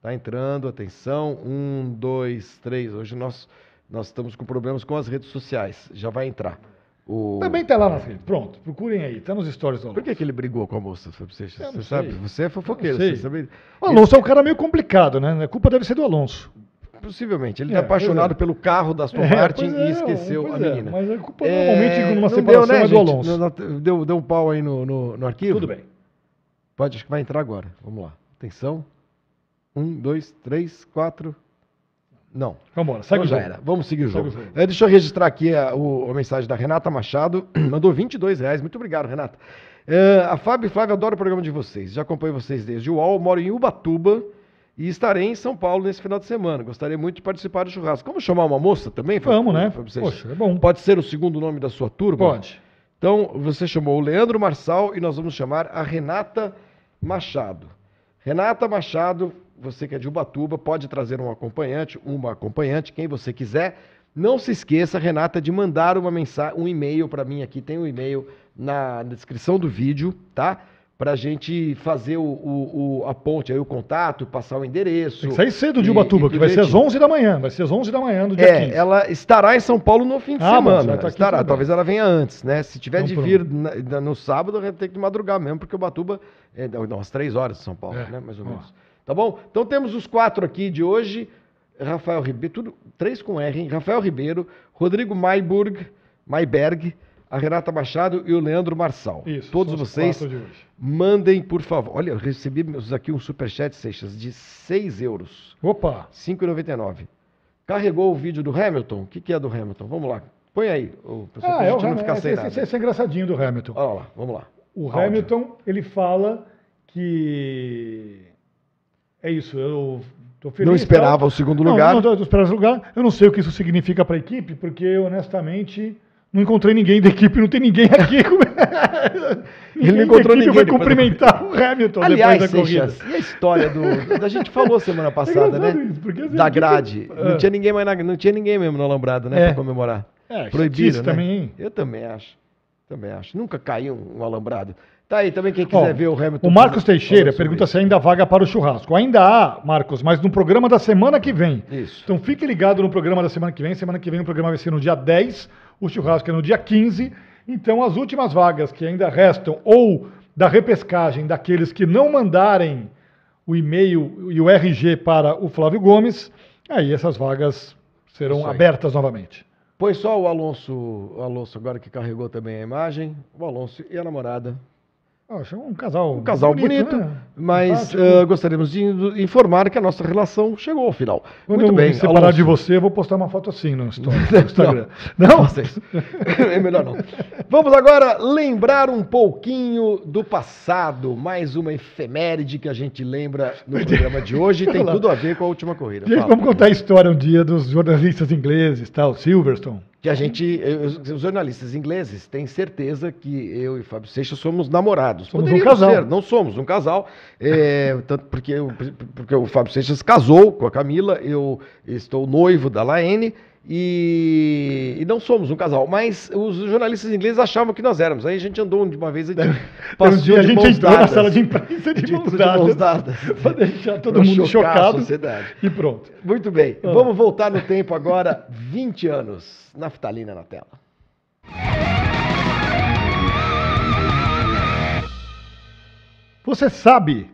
Speaker 1: Tá entrando, atenção. Um, dois, três. Hoje nós, nós estamos com problemas com as redes sociais. Já vai entrar. O...
Speaker 2: Também tá lá nas redes. Pronto, procurem aí. Tá nos stories do
Speaker 1: Por que, que ele brigou com a moça,
Speaker 2: não
Speaker 1: Você sabe? Você é fofoqueiro, você sabe?
Speaker 2: O Alonso é um cara meio complicado, né? A culpa deve ser do Alonso.
Speaker 1: Possivelmente. Ele
Speaker 2: É,
Speaker 1: está apaixonado
Speaker 2: é.
Speaker 1: pelo carro da Aston
Speaker 2: É,
Speaker 1: Martin
Speaker 2: pois é,
Speaker 1: e esqueceu
Speaker 2: pois
Speaker 1: a
Speaker 2: é,
Speaker 1: menina.
Speaker 2: mas a culpa
Speaker 1: É,
Speaker 2: normalmente numa separação
Speaker 1: deu, né,
Speaker 2: é do? Alonso.
Speaker 1: Não- não- Deu, deu um pau aí no, no, no arquivo?
Speaker 2: Tudo bem.
Speaker 1: Pode, acho que vai entrar agora. Vamos lá. Atenção. Um, dois, três, quatro. Não.
Speaker 2: Vamos embora, segue
Speaker 1: Então
Speaker 2: o
Speaker 1: já
Speaker 2: jogo.
Speaker 1: era. Vamos seguir o jogo.
Speaker 2: o jogo.
Speaker 1: É, deixa eu registrar aqui a, o- a mensagem da Renata Machado. Mandou 22 reais. Muito obrigado, Renata. É, a Fábio e Flávio, adoro o programa de vocês. Já acompanho vocês desde o UOL. Moro em Ubatuba e estarei em São Paulo nesse final de semana. Gostaria muito de participar do churrasco. Vamos chamar uma moça também?
Speaker 2: Vamos, né?
Speaker 1: Fábio Seixas?
Speaker 2: Poxa, é bom.
Speaker 1: Pode ser o segundo nome da sua turma?
Speaker 2: Pode.
Speaker 1: Então, você chamou o Leandro Marçal e nós vamos chamar a Renata Machado. Renata Machado, você que é de Ubatuba, pode trazer um acompanhante, uma acompanhante, quem você quiser. Não se esqueça, Renata, de mandar uma mensagem, um e-mail para mim aqui, tem um e-mail na descrição do vídeo, tá? Para a gente fazer o, o- o- a ponte, aí o contato, passar o endereço.
Speaker 2: Tem que sair cedo de Ubatuba,
Speaker 1: e
Speaker 2: que vai ser às
Speaker 1: direitinho.
Speaker 2: 11 da manhã. Vai ser às 11 da manhã do dia
Speaker 1: É,
Speaker 2: 15.
Speaker 1: ela estará em São Paulo no fim de
Speaker 2: Ah,
Speaker 1: semana.
Speaker 2: tá
Speaker 1: estará, talvez ela venha antes, né? Se tiver
Speaker 2: Então,
Speaker 1: de vir na- no sábado, a gente tem que madrugar mesmo, porque o Batuba é não, umas três horas de São Paulo,
Speaker 2: É,
Speaker 1: né? Mais ou
Speaker 2: ó.
Speaker 1: Tá bom? Então temos os quatro aqui de hoje. Rafael Ribeiro, tudo, três com R, hein? Rafael Ribeiro, Rodrigo Maiburg, Maiberg, a Renata Machado e o Leandro Marçal.
Speaker 2: Isso,
Speaker 1: Todos vocês mandem, por favor. Olha, eu recebi aqui um superchat, Seixas, de 6 euros.
Speaker 2: Opa!
Speaker 1: 5,99. Carregou o vídeo do Hamilton? O que, que é do Hamilton? Vamos lá. Põe aí, o pessoal,
Speaker 2: Ah,
Speaker 1: pra
Speaker 2: é o
Speaker 1: gente não
Speaker 2: Hamilton.
Speaker 1: ficar
Speaker 2: Esse,
Speaker 1: sem
Speaker 2: esse,
Speaker 1: nada.
Speaker 2: esse é engraçadinho do Hamilton.
Speaker 1: Olha lá, vamos lá.
Speaker 2: O
Speaker 1: Áudio.
Speaker 2: Hamilton, ele fala que é isso, eu tô feliz.
Speaker 1: Não esperava o segundo lugar.
Speaker 2: Não, não, não esperava o lugar. Eu não sei o que isso significa para a equipe, porque honestamente não encontrei ninguém da equipe, não tem ninguém aqui.
Speaker 1: Ele não
Speaker 2: da
Speaker 1: encontrou
Speaker 2: equipe
Speaker 1: ninguém
Speaker 2: Foi
Speaker 1: depois da-
Speaker 2: cumprimentar o Hamilton
Speaker 1: Aliás,
Speaker 2: depois da corrida.
Speaker 1: Seixas, e a história do. A gente falou semana passada,
Speaker 2: engraçado
Speaker 1: né?
Speaker 2: isso, porque assim,
Speaker 1: da grade.
Speaker 2: É.
Speaker 1: Não tinha ninguém mais na, não tinha ninguém mesmo no alambrado, né?
Speaker 2: É.
Speaker 1: Pra comemorar.
Speaker 2: É,
Speaker 1: Proibido,
Speaker 2: chatice
Speaker 1: né?
Speaker 2: também, hein?
Speaker 1: Eu também acho. Também acho. Nunca caiu um, um alambrado. Tá aí também quem
Speaker 2: Ó,
Speaker 1: quiser ver o Hamilton.
Speaker 2: O Marcos Teixeira pergunta
Speaker 1: isso.
Speaker 2: se ainda há vaga para o churrasco. Ainda há, Marcos, mas no programa da semana que vem.
Speaker 1: Isso.
Speaker 2: Então fique ligado no programa da semana que vem. Semana que vem o programa vai ser no dia 10, o churrasco é no dia 15. Então as últimas vagas que ainda restam, ou da repescagem daqueles que não mandarem o e-mail e o RG para o Flávio Gomes, aí essas vagas serão abertas novamente.
Speaker 1: Põe só o Alonso, o Alonso agora que carregou também a imagem. O Alonso e a namorada.
Speaker 2: Acho um casal
Speaker 1: Um casal bonito,
Speaker 2: né?
Speaker 1: mas ah, gostaríamos de informar que a nossa relação chegou ao final.
Speaker 2: Quando
Speaker 1: Muito
Speaker 2: eu
Speaker 1: bem.
Speaker 2: separar
Speaker 1: Alonso.
Speaker 2: de você, eu vou postar uma foto assim no, Instagram. Não?
Speaker 1: faça isso. é melhor não. Vamos agora lembrar um pouquinho do passado. Mais uma efeméride que a gente lembra no programa de hoje. Tem tudo a ver com a última corrida.
Speaker 2: Gente,
Speaker 1: Fala.
Speaker 2: vamos contar a história um dia dos jornalistas ingleses, tal, Silverstone.
Speaker 1: Que a gente, os jornalistas ingleses têm certeza que eu e Fábio Seixas somos namorados.
Speaker 2: Somos um
Speaker 1: Poderíamos
Speaker 2: casal.
Speaker 1: ser, não somos um casal, eh, tanto porque, eu- porque o Fábio Seixas casou com a Camila, eu estou noivo da Laene e, e não somos um casal. Mas os jornalistas ingleses achavam que nós éramos. Aí a gente andou de uma vez, a gente
Speaker 2: um dia a
Speaker 1: de
Speaker 2: gente
Speaker 1: mãos
Speaker 2: entrou na
Speaker 1: dadas.
Speaker 2: sala de imprensa de,
Speaker 1: De
Speaker 2: mãos
Speaker 1: tudo de mãos
Speaker 2: dadas,
Speaker 1: dadas.
Speaker 2: pra deixar todo mundo
Speaker 1: a
Speaker 2: chocado.
Speaker 1: sociedade.
Speaker 2: E pronto.
Speaker 1: Muito bem,
Speaker 2: Ah.
Speaker 1: vamos voltar no tempo agora, 20 anos. Naftalina na tela.
Speaker 2: Você sabe,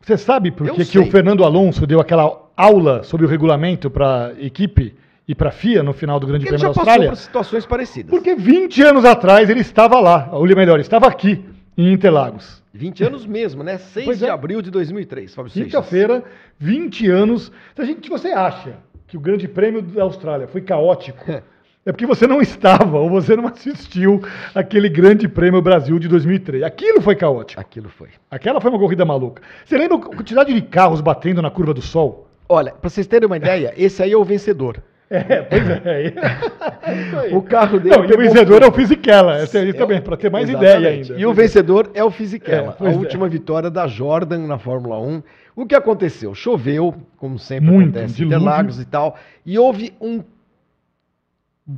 Speaker 2: você sabe por que, que o Fernando Alonso deu aquela aula sobre o regulamento para equipe e para FIA no final do Grande
Speaker 1: Ele
Speaker 2: Prêmio
Speaker 1: já
Speaker 2: da
Speaker 1: passou
Speaker 2: Austrália?
Speaker 1: por situações parecidas.
Speaker 2: Porque 20 anos atrás ele estava lá, ou melhor, estava aqui, em Interlagos.
Speaker 1: 20 anos mesmo, né? 6
Speaker 2: Pois
Speaker 1: de
Speaker 2: é.
Speaker 1: abril de 2003, Fábio.
Speaker 2: Quinta-feira, 20 anos. Se, a gente, você acha que o Grande Prêmio da Austrália foi caótico, é porque você não estava ou você não assistiu aquele Grande Prêmio Brasil de 2003. Aquilo foi caótico.
Speaker 1: Aquilo foi.
Speaker 2: Aquela foi uma corrida maluca. Você lembra a quantidade de carros batendo na curva do Sol?
Speaker 1: Olha, pra vocês terem uma ideia, esse aí é o vencedor.
Speaker 2: É, pois é. Isso aí.
Speaker 1: O carro dele
Speaker 2: Não, e o vencedor é o Fisichella. Esse aí
Speaker 1: É,
Speaker 2: também, para ter mais
Speaker 1: exatamente.
Speaker 2: ideia ainda.
Speaker 1: E o vencedor é o Fisichella.
Speaker 2: É,
Speaker 1: a
Speaker 2: é.
Speaker 1: última vitória da Jordan na Fórmula 1. O que aconteceu? Choveu, como sempre
Speaker 2: Muito,
Speaker 1: acontece em. Interlagos e tal, e houve um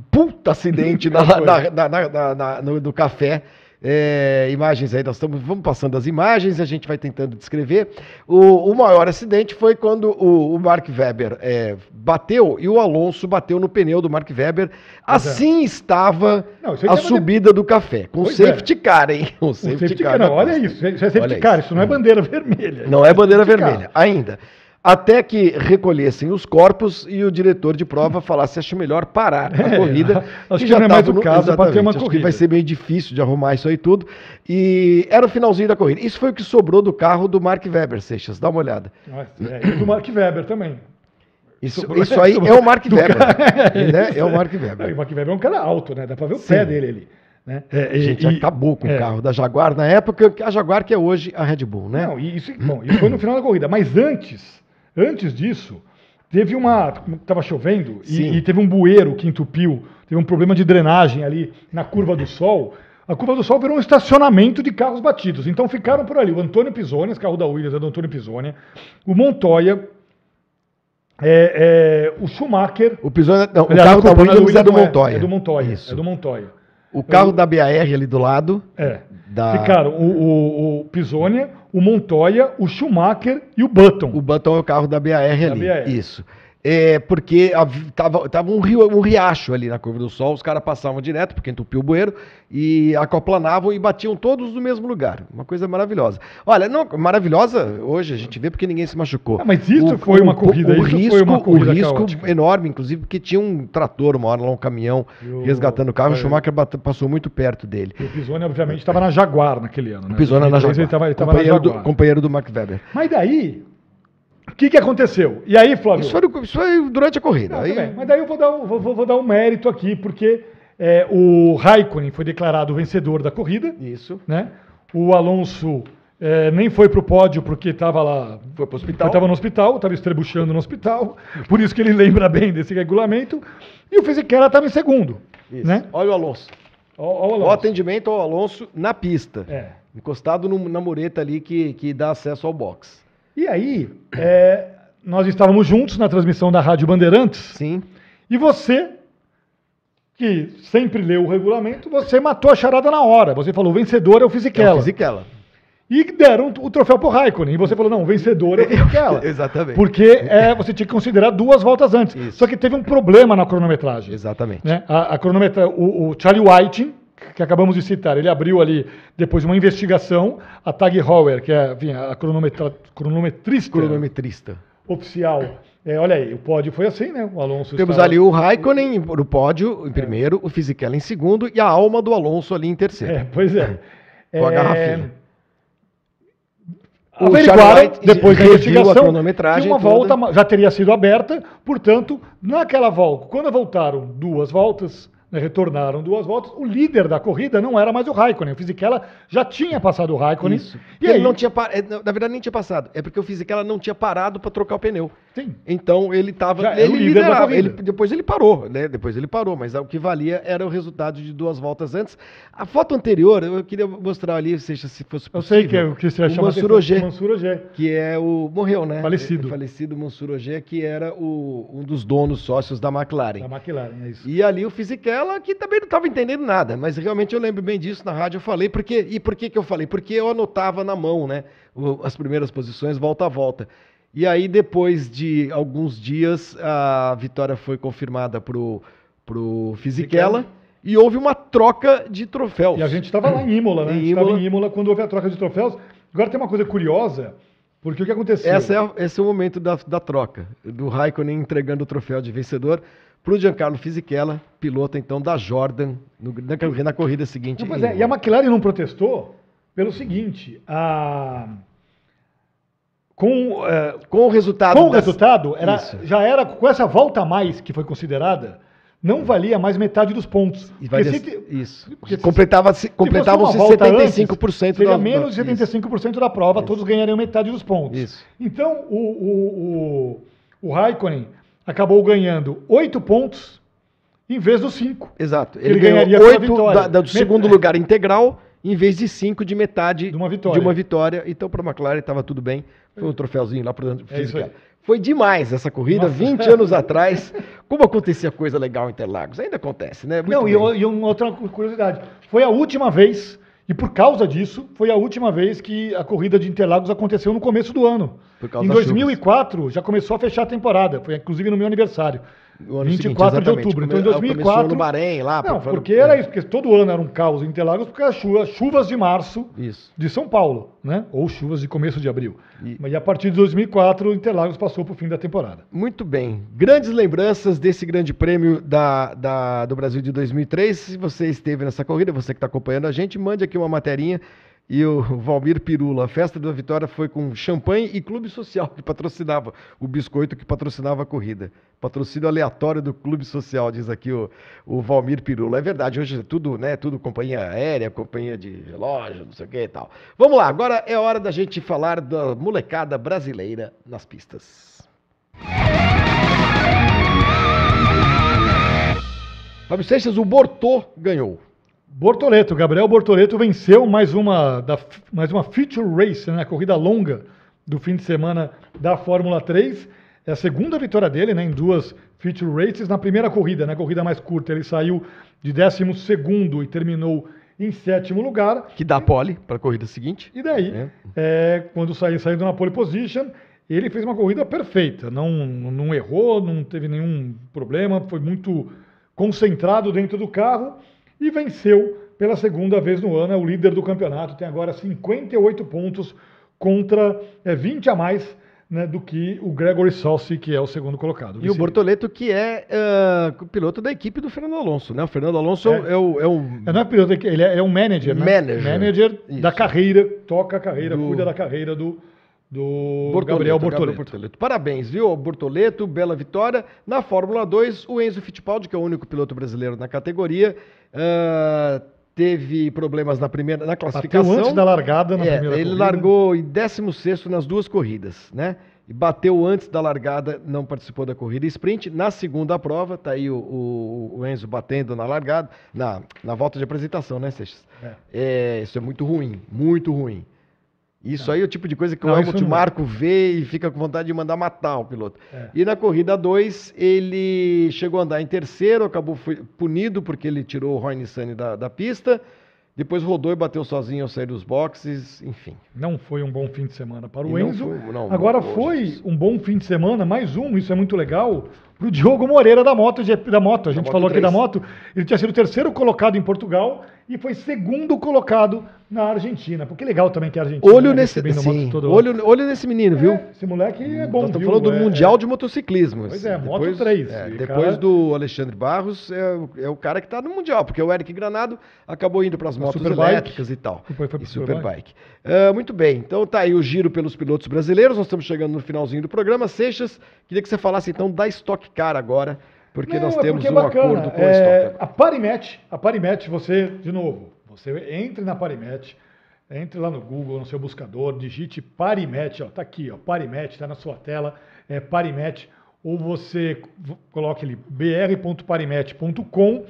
Speaker 1: puta acidente na- na- na- no, do café. É, imagens aí, nós estamos, vamos passando as imagens a gente vai tentando descrever. O, o maior acidente foi quando o, o Mark Webber é, bateu e o Alonso bateu no pneu do Mark Webber.
Speaker 2: É.
Speaker 1: Assim estava
Speaker 2: Não,
Speaker 1: a
Speaker 2: tava de-
Speaker 1: subida do café, com
Speaker 2: Pois é.
Speaker 1: safety car, hein? Com
Speaker 2: O
Speaker 1: safety,
Speaker 2: safety
Speaker 1: car.
Speaker 2: car, não, olha isso. Isso é safety
Speaker 1: Olha
Speaker 2: car,
Speaker 1: isso.
Speaker 2: isso não é bandeira vermelha.
Speaker 1: Não é bandeira vermelha, ainda. Até que recolhessem os corpos e o diretor de prova falasse acho melhor parar a
Speaker 2: É,
Speaker 1: corrida.
Speaker 2: acho
Speaker 1: que
Speaker 2: que não é mais o caso pra ter uma
Speaker 1: acho que
Speaker 2: corrida.
Speaker 1: vai ser meio difícil de arrumar isso aí tudo. E era o finalzinho da corrida. Isso foi o que sobrou do carro do Mark Webber, Seixas. Dá uma olhada.
Speaker 2: É, e do Mark Webber também.
Speaker 1: Isso,
Speaker 2: Sobrou-
Speaker 1: isso aí
Speaker 2: sobrou
Speaker 1: é o Mark Webber. né? É o Mark
Speaker 2: Não,
Speaker 1: Webber.
Speaker 2: o Mark Webber é um cara alto, né? Dá pra ver o
Speaker 1: Sim.
Speaker 2: pé dele ali. Né? É,
Speaker 1: A gente
Speaker 2: e-
Speaker 1: acabou com
Speaker 2: é.
Speaker 1: o carro da Jaguar na época, a Jaguar que é hoje a Red Bull, né?
Speaker 2: Não, e isso, bom, isso foi no final da corrida. Mas antes, antes disso, teve uma. Tava chovendo e, e teve um bueiro que entupiu, teve um problema de drenagem ali na curva do sol. A curva do sol virou um estacionamento de carros batidos. Então ficaram por ali o Antônio Pisoni, carro da Williams é do Antônio Pisoni, o Montoya, é, é, o Schumacher.
Speaker 1: O Pisoni, não, o
Speaker 2: Aliás,
Speaker 1: carro da
Speaker 2: desculpa, não
Speaker 1: Williams é do Montoya.
Speaker 2: É do Montoya.
Speaker 1: Isso.
Speaker 2: É do Montoya.
Speaker 1: O carro da BAR ali do lado.
Speaker 2: É.
Speaker 1: Da-
Speaker 2: Ficaram o, o, o Pisonia, o Montoya, o Schumacher e o Button.
Speaker 1: O Button é o carro da BAR ali.
Speaker 2: BAR.
Speaker 1: Isso. É porque tava, tava um, rio, um riacho ali na curva do sol, os caras passavam direto, porque entupiu o bueiro, e acoplanavam e batiam todos no mesmo lugar. Uma coisa maravilhosa. Olha, não, maravilhosa hoje a gente vê porque ninguém se machucou.
Speaker 2: Ah, mas isso foi uma corrida,
Speaker 1: O
Speaker 2: isso
Speaker 1: risco,
Speaker 2: foi uma corrida
Speaker 1: o risco
Speaker 2: caótica.
Speaker 1: enorme, inclusive, porque tinha um trator, uma hora lá, um caminhão
Speaker 2: o-
Speaker 1: resgatando o carro, o
Speaker 2: é.
Speaker 1: Schumacher bate- passou muito perto dele.
Speaker 2: E o Pisoni, obviamente, estava na Jaguar naquele ano. Né?
Speaker 1: Pisou na
Speaker 2: 2003
Speaker 1: Jaguar.
Speaker 2: Ele tava, ele tava na
Speaker 1: companheiro, do,
Speaker 2: Jaguar.
Speaker 1: companheiro do Mark Webber.
Speaker 2: Mas daí, o que, que aconteceu? E aí, Flávio?
Speaker 1: Isso foi, isso foi durante a corrida.
Speaker 2: Não,
Speaker 1: Aí-
Speaker 2: Mas daí eu vou dar um, vou, vou- dar um mérito aqui, porque é, o Raikkonen foi declarado o vencedor da corrida.
Speaker 1: Isso.
Speaker 2: né? O Alonso é, nem foi para o pódio porque estava lá.
Speaker 1: Foi pro hospital.
Speaker 2: Estava no hospital, estava estrebuchando no hospital, por isso que ele lembra bem desse regulamento. E o Fisichella estava em segundo.
Speaker 1: Isso.
Speaker 2: Né?
Speaker 1: Olha o Alonso.
Speaker 2: Ó o
Speaker 1: O
Speaker 2: Alonso.
Speaker 1: atendimento ao Alonso na pista.
Speaker 2: É.
Speaker 1: Encostado no- na mureta ali que, que dá acesso ao box.
Speaker 2: E aí, é, nós estávamos juntos na transmissão da Rádio Bandeirantes,
Speaker 1: Sim.
Speaker 2: e você, que sempre leu o regulamento, você matou a charada na hora. Você falou, vencedor é o
Speaker 1: É o
Speaker 2: Fisichella.
Speaker 1: Fisichella.
Speaker 2: E deram o troféu pro Raikkonen. E você falou, não, vencedor é o Fisichella.
Speaker 1: Exatamente.
Speaker 2: Porque é, você tinha que considerar duas voltas antes.
Speaker 1: Isso.
Speaker 2: Só que teve um problema na cronometragem.
Speaker 1: Exatamente.
Speaker 2: Né? A, a cronometra, o, o Charlie Whiting, que acabamos de citar, ele abriu ali, depois de uma investigação, a Tag Heuer, que é enfim, a cronometra, cronometrista
Speaker 1: Cronometrista.
Speaker 2: oficial. É, olha aí, o pódio foi assim, né? O Alonso
Speaker 1: Temos
Speaker 2: estava-
Speaker 1: ali o Raikkonen no pódio em primeiro, o Fisichella em segundo e a alma do Alonso ali em terceiro.
Speaker 2: É, pois é.
Speaker 1: Com a
Speaker 2: É,
Speaker 1: garrafinha. O
Speaker 2: averiguaram, depois da
Speaker 1: a
Speaker 2: investigação,
Speaker 1: cronometragem
Speaker 2: que uma volta já teria sido aberta, portanto, naquela volta, quando voltaram duas voltas, retornaram duas voltas, o líder da corrida não era mais o Raikkonen, o Fisichella já tinha passado o Raikkonen,
Speaker 1: Isso.
Speaker 2: e
Speaker 1: ele
Speaker 2: aí,
Speaker 1: não tinha par... é, não, Na verdade, nem tinha passado. É porque o Fisichella não tinha parado para trocar o pneu.
Speaker 2: sim,
Speaker 1: Então ele estava.
Speaker 2: Era
Speaker 1: Ele
Speaker 2: da
Speaker 1: liderava. Ele, depois ele parou, né? Depois ele parou, mas o que valia era o resultado de duas voltas antes. A foto anterior, eu queria mostrar ali, seja se fosse
Speaker 2: eu
Speaker 1: possível.
Speaker 2: sei que é o que você chama
Speaker 1: Mansur Ogier,
Speaker 2: Mansur Ogier.
Speaker 1: que é o. Morreu, né?
Speaker 2: Falecido.
Speaker 1: É, falecido Mansur Ogier, que era o, um dos donos sócios da McLaren.
Speaker 2: Da McLaren, é isso.
Speaker 1: E ali o Fisichella, que também não estava entendendo nada, mas realmente eu lembro bem disso na rádio, eu falei, porque, e por que, que eu falei? Porque eu anotava na mão, né, as primeiras posições, volta a volta. E aí, depois de alguns dias, a vitória foi confirmada pro, pro Fisichella, e houve uma troca de troféus.
Speaker 2: E a gente estava lá em Imola, né?
Speaker 1: Em
Speaker 2: A gente estava em Imola quando houve a troca de troféus. Agora tem uma coisa curiosa, porque o que aconteceu?
Speaker 1: Essa é esse é o momento da, da troca, do Raikkonen entregando o troféu de vencedor pro Giancarlo Fisichella, piloto então da Jordan, no- na, na corrida seguinte.
Speaker 2: Não, pois é, e a. McLaren não protestou pelo seguinte, a... com, é,
Speaker 1: Com o resultado.
Speaker 2: com o
Speaker 1: das-
Speaker 2: resultado, era,
Speaker 1: Isso.
Speaker 2: já era, com essa volta a mais que foi considerada, não valia mais metade dos pontos.
Speaker 1: E vai
Speaker 2: Porque
Speaker 1: des-
Speaker 2: se te-
Speaker 1: Isso.
Speaker 2: porque se-
Speaker 1: Completava-se,
Speaker 2: se fosse
Speaker 1: completavam-se
Speaker 2: uma volta
Speaker 1: 75%
Speaker 2: antes, seria
Speaker 1: da-
Speaker 2: menos de
Speaker 1: isso.
Speaker 2: 75% da prova,
Speaker 1: Isso.
Speaker 2: todos ganhariam metade dos pontos.
Speaker 1: Isso.
Speaker 2: Então, o, o, o, o Raikkonen acabou ganhando 8 pontos em vez dos 5.
Speaker 1: Exato.
Speaker 2: Ele
Speaker 1: Ele, ganhou
Speaker 2: ganharia pela
Speaker 1: 8
Speaker 2: vitória.
Speaker 1: da- da- do
Speaker 2: Met-
Speaker 1: segundo lugar integral, em vez de 5 de metade
Speaker 2: De uma vitória.
Speaker 1: uma vitória. Então, para a McLaren estava tudo bem. Foi um troféuzinho lá para o
Speaker 2: É.
Speaker 1: Foi demais essa corrida,
Speaker 2: Nossa.
Speaker 1: 20 anos atrás. Como acontecia coisa legal em Interlagos? Ainda acontece, né? Muito
Speaker 2: Não, e,
Speaker 1: bem.
Speaker 2: e uma outra curiosidade. Foi a última vez, e por causa disso, foi a última vez que a corrida de Interlagos aconteceu no começo do ano. Em
Speaker 1: das
Speaker 2: 2004 já começou a fechar a temporada, foi inclusive no meu aniversário.
Speaker 1: No ano
Speaker 2: 24
Speaker 1: seguinte,
Speaker 2: de outubro. Então em
Speaker 1: Come-
Speaker 2: 2004.
Speaker 1: Começou no Bahrein lá.
Speaker 2: Não, porque era isso, porque todo ano era um caos em Interlagos, porque as chuvas, chuvas de março
Speaker 1: Isso.
Speaker 2: de São Paulo, né? Ou chuvas de começo de abril.
Speaker 1: E-
Speaker 2: E, a partir de 2004, Interlagos passou para o fim da temporada.
Speaker 1: Muito bem. Grandes lembranças desse grande prêmio da, da- do Brasil de 2003. Se você esteve nessa corrida, você que está acompanhando a gente, mande aqui uma materinha. E o Valmir Pirula, a festa da vitória foi com champanhe e clube social que patrocinava o biscoito que patrocinava a corrida. Patrocínio aleatório do clube social, diz aqui o, o Valmir Pirula. É verdade, hoje é tudo, né? Tudo companhia aérea, companhia de relógio, não sei o que e tal. Vamos lá, agora é hora da gente falar da molecada brasileira nas pistas. Fábio Seixas, o Bortô ganhou.
Speaker 2: Bortoleto, Gabriel Bortoleto venceu mais uma, da, mais uma feature race, né, a corrida longa do fim de semana da Fórmula 3. É a segunda vitória dele né, em duas feature races. Na primeira corrida, na corrida mais curta, ele saiu de 12 e terminou em sétimo lugar.
Speaker 1: Que dá pole para a corrida seguinte.
Speaker 2: E daí,
Speaker 1: É.
Speaker 2: é, quando saiu saindo na pole position, ele fez uma corrida perfeita. Não, não errou, não teve nenhum problema, foi muito concentrado dentro do carro e venceu pela segunda vez no ano. É o líder do campeonato, tem agora 58 pontos contra é, 20 a mais né, do que o Gregory Salsi, que é o segundo colocado.
Speaker 1: E o Bortoleto, que é o piloto da equipe do Fernando Alonso, né? O Fernando Alonso
Speaker 2: É.
Speaker 1: é, o, é o-
Speaker 2: É, não é piloto, ele é, é um manager, né?
Speaker 1: Manager.
Speaker 2: Manager da
Speaker 1: Isso.
Speaker 2: carreira, toca a carreira,
Speaker 1: Do-
Speaker 2: cuida da carreira do, do
Speaker 1: Bortoleto,
Speaker 2: Gabriel
Speaker 1: Gabriel
Speaker 2: Bortoleto.
Speaker 1: Parabéns, viu, Bortoleto? Bela vitória. Na Fórmula 2, o Enzo Fittipaldi, que é o único piloto brasileiro na categoria, ah, teve problemas na primeira, na classificação.
Speaker 2: Bateu antes da largada na
Speaker 1: É,
Speaker 2: primeira
Speaker 1: ele
Speaker 2: corrida.
Speaker 1: largou em 16 nas duas corridas, né? E bateu antes da largada, não participou da corrida sprint. Na segunda prova, tá aí o, o- o Enzo batendo na largada, na, na volta de apresentação, né, Seixas?
Speaker 2: É.
Speaker 1: É, isso é muito ruim, muito ruim. Isso aí é o tipo de coisa que
Speaker 2: Não,
Speaker 1: o Helmut
Speaker 2: não.
Speaker 1: Marko vê e fica com vontade de mandar matar o piloto.
Speaker 2: É.
Speaker 1: E na corrida 2, ele chegou a andar em terceiro, acabou punido porque ele tirou o Horn Sunny da, da pista. Depois rodou e bateu sozinho ao sair dos boxes, enfim.
Speaker 2: Não foi um bom fim de semana para
Speaker 1: E
Speaker 2: o
Speaker 1: não
Speaker 2: Enzo.
Speaker 1: foi- não,
Speaker 2: Agora
Speaker 1: não,
Speaker 2: foi um bom fim de semana, mais um, isso é muito legal, pro Diogo Moreira da moto, da moto. A gente
Speaker 1: Moto
Speaker 2: falou aqui
Speaker 1: 3.
Speaker 2: da moto. Ele tinha sido o terceiro colocado em Portugal e foi segundo colocado na Argentina. Porque legal também que a Argentina
Speaker 1: Olho
Speaker 2: né,
Speaker 1: nesse,
Speaker 2: moto
Speaker 1: sim, olho, olho nesse menino, viu?
Speaker 2: É, esse moleque é bom,
Speaker 1: Nós estamos
Speaker 2: viu?
Speaker 1: falando do
Speaker 2: É,
Speaker 1: Mundial
Speaker 2: é.
Speaker 1: de Motociclismo.
Speaker 2: Pois é, Moto
Speaker 1: depois,
Speaker 2: 3,
Speaker 1: é, depois
Speaker 2: cara-
Speaker 1: do Alexandre Barros, é, o- é o cara que está no Mundial, porque o Eric Granado acabou indo para as motos
Speaker 2: Superbike.
Speaker 1: elétricas e tal.
Speaker 2: Foi-
Speaker 1: e
Speaker 2: Superbike.
Speaker 1: Ah, muito bem, então tá aí o giro pelos pilotos brasileiros, nós estamos chegando no finalzinho do programa. Seixas, queria que você falasse então da Stock Car agora, porque
Speaker 2: Não,
Speaker 1: nós
Speaker 2: é
Speaker 1: temos
Speaker 2: porque
Speaker 1: um
Speaker 2: é bacana.
Speaker 1: acordo com a
Speaker 2: É,
Speaker 1: Stock.
Speaker 2: a Parimet, a Parimet, você, de novo, você entre na Parimet, entre lá no Google, no seu buscador, digite Parimet, ó, tá aqui, ó, Parimet, tá na sua tela, é Parimet, ou você coloque ali br.parimet.com,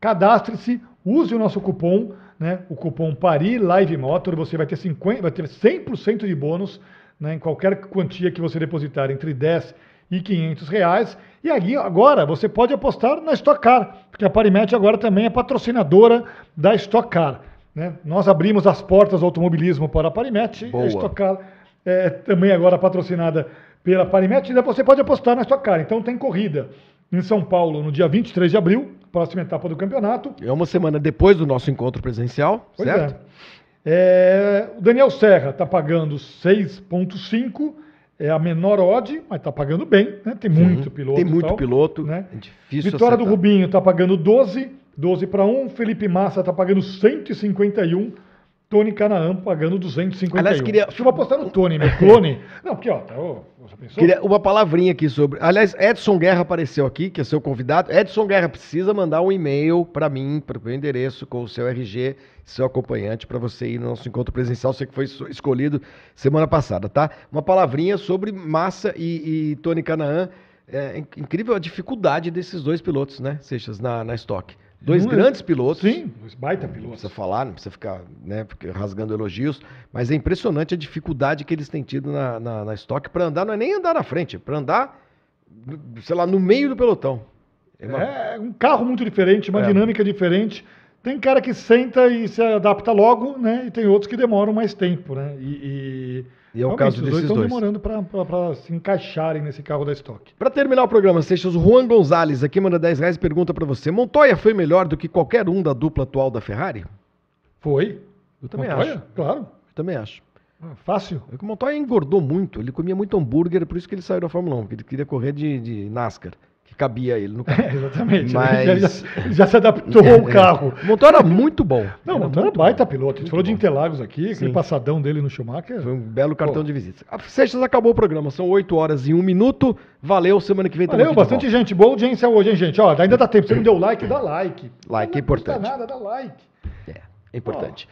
Speaker 2: cadastre-se, use o nosso cupom, né, o cupom PARI Live Motor, você vai ter 50, vai ter 100% de bônus, né, em qualquer quantia que você depositar entre 10 e 500 reais. E aí, agora, você pode apostar na Stock Car, porque a Parimet agora também é patrocinadora da Stock Car. né? Nós abrimos as portas do automobilismo para a Parimet, e
Speaker 1: Boa.
Speaker 2: a Stock Car é também agora patrocinada pela Parimet, e você pode apostar na Stock Car. Então tem corrida em São Paulo no dia 23 de abril, próxima etapa do campeonato.
Speaker 1: É uma semana depois do nosso encontro presencial,
Speaker 2: Pois
Speaker 1: certo?
Speaker 2: é. É, o Daniel Serra está pagando 6,5, é a menor odd, mas está pagando bem, né? Tem muito piloto.
Speaker 1: Tem muito
Speaker 2: tal,
Speaker 1: piloto,
Speaker 2: né?
Speaker 1: é difícil
Speaker 2: Vitória do
Speaker 1: acertar.
Speaker 2: Rubinho está pagando 12, 12 para 1. Felipe Massa está pagando 151. Tony Canaan pagando 251.
Speaker 1: Aliás, queria-
Speaker 2: Deixa eu apostar no Tony, meu clone. Não, porque, ó, tá, ó?
Speaker 1: Queria uma palavrinha aqui sobre. Aliás, Edson Guerra apareceu aqui, que é seu convidado. Edson Guerra precisa mandar um e-mail para mim, para o meu endereço, com o seu RG, seu acompanhante, para você ir no nosso encontro presencial. Você que foi es- escolhido semana passada, tá? Uma palavrinha sobre Massa e, e Tony Canaan. É inc- incrível a dificuldade desses dois pilotos, né, Seixas, na, na Stock. Dois
Speaker 2: Não é-
Speaker 1: grandes pilotos.
Speaker 2: Sim, dois baita
Speaker 1: Não
Speaker 2: pilotos.
Speaker 1: precisa falar, não precisa ficar né, rasgando elogios, mas é impressionante a dificuldade que eles têm tido na, na, na estoque para andar, não é nem andar na frente, é para andar, sei lá, no meio do pelotão. É uma-
Speaker 2: É um carro muito diferente, uma
Speaker 1: É.
Speaker 2: dinâmica diferente. Tem cara que senta e se adapta logo, né? E tem outros que demoram mais tempo, né? E,
Speaker 1: E é o
Speaker 2: realmente,
Speaker 1: caso desses
Speaker 2: dois estão
Speaker 1: dois.
Speaker 2: demorando para se encaixarem nesse carro da Stock.
Speaker 1: Para terminar o programa, Seixas, o Juan Gonzalez aqui manda 10 reais e pergunta para você: Montoya foi melhor do que qualquer um da dupla atual da Ferrari?
Speaker 2: Foi?
Speaker 1: Eu também
Speaker 2: Montoya?
Speaker 1: acho.
Speaker 2: Claro.
Speaker 1: Eu também acho.
Speaker 2: Ah, Fácil.
Speaker 1: É que o Montoya engordou muito, ele comia muito hambúrguer, por isso que ele saiu da Fórmula 1, porque ele queria correr de, de NASCAR, que cabia ele no carro.
Speaker 2: É, exatamente.
Speaker 1: Mas-
Speaker 2: Ele já, já se adaptou ao carro.
Speaker 1: O Montoya era muito bom.
Speaker 2: Não, o Montoya era baita
Speaker 1: bom.
Speaker 2: piloto. A gente falou de
Speaker 1: bom.
Speaker 2: Interlagos aqui, aquele
Speaker 1: Sim.
Speaker 2: passadão dele no Schumacher.
Speaker 1: Foi um belo cartão
Speaker 2: Pô.
Speaker 1: de visita. A Seixas acabou o programa, são 8 horas e 1 minuto. Valeu, semana que vem tamo
Speaker 2: Valeu,
Speaker 1: de
Speaker 2: bastante gente. Boa audiência hoje, hein, gente? Ó, ainda dá tempo. Se não deu like, dá like.
Speaker 1: Like
Speaker 2: não
Speaker 1: é importante.
Speaker 2: Não nada, dá like.
Speaker 1: É, é importante.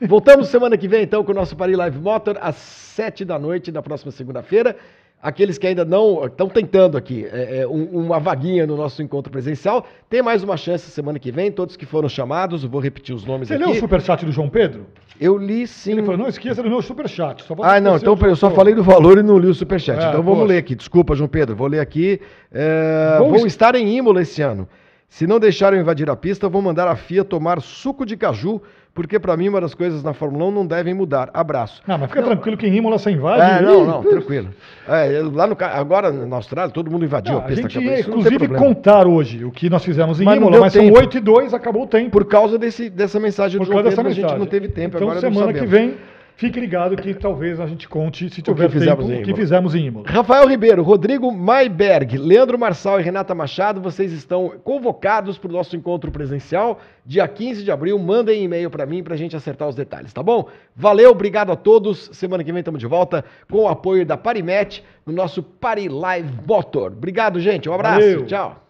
Speaker 1: Voltamos semana que vem, então, com o nosso Paris Live Motor, às 7 da noite, da próxima segunda-feira. Aqueles que ainda não estão tentando aqui é, é, um- uma vaguinha no nosso encontro presencial, tem mais uma chance semana que vem. Todos que foram chamados, eu vou repetir os nomes
Speaker 2: Você
Speaker 1: aqui.
Speaker 2: leu o superchat do João Pedro?
Speaker 1: Eu li sim.
Speaker 2: Ele falou, não esqueça do meu superchat. Só
Speaker 1: Ah, não, então eu só falei do valor e não li o superchat.
Speaker 2: É,
Speaker 1: então vamos
Speaker 2: poxa.
Speaker 1: ler aqui. Desculpa, João Pedro, vou ler aqui. É,
Speaker 2: Vou
Speaker 1: vou
Speaker 2: es-
Speaker 1: estar em Imola esse ano. Se não deixarem invadir a pista, vou mandar a FIA tomar suco de caju, porque para mim uma das coisas na Fórmula 1 não devem mudar. Abraço.
Speaker 2: Ah, mas fica tranquilo que em Imola você invade.
Speaker 1: É, não,
Speaker 2: Ih,
Speaker 1: não, tranquilo. É, lá no, agora na Austrália, todo mundo invadiu
Speaker 2: Não,
Speaker 1: a
Speaker 2: a
Speaker 1: pista.
Speaker 2: gente
Speaker 1: acabou.
Speaker 2: ia,
Speaker 1: não
Speaker 2: inclusive, contar hoje o que nós fizemos em
Speaker 1: Mas não
Speaker 2: Imola, mas
Speaker 1: tempo.
Speaker 2: são 8 e 2, acabou o tempo.
Speaker 1: Por causa desse, dessa mensagem do
Speaker 2: Por
Speaker 1: João
Speaker 2: causa
Speaker 1: Pedro, a gente não teve tempo,
Speaker 2: então,
Speaker 1: agora não
Speaker 2: semana que vem, fique ligado que talvez a gente conte, se tiver
Speaker 1: fizemos
Speaker 2: tempo,
Speaker 1: em
Speaker 2: o que fizemos em Imola.
Speaker 1: Rafael Ribeiro, Rodrigo Maiberg, Leandro Marçal e Renata Machado, vocês estão convocados para o nosso encontro presencial, dia 15 de abril. Mandem e-mail para mim para a gente acertar os detalhes, tá bom? Valeu, obrigado a todos. Semana que vem estamos de volta com o apoio da Parimet no nosso Pari Live Motor. Obrigado, gente. Um abraço.
Speaker 2: Valeu.
Speaker 1: Tchau.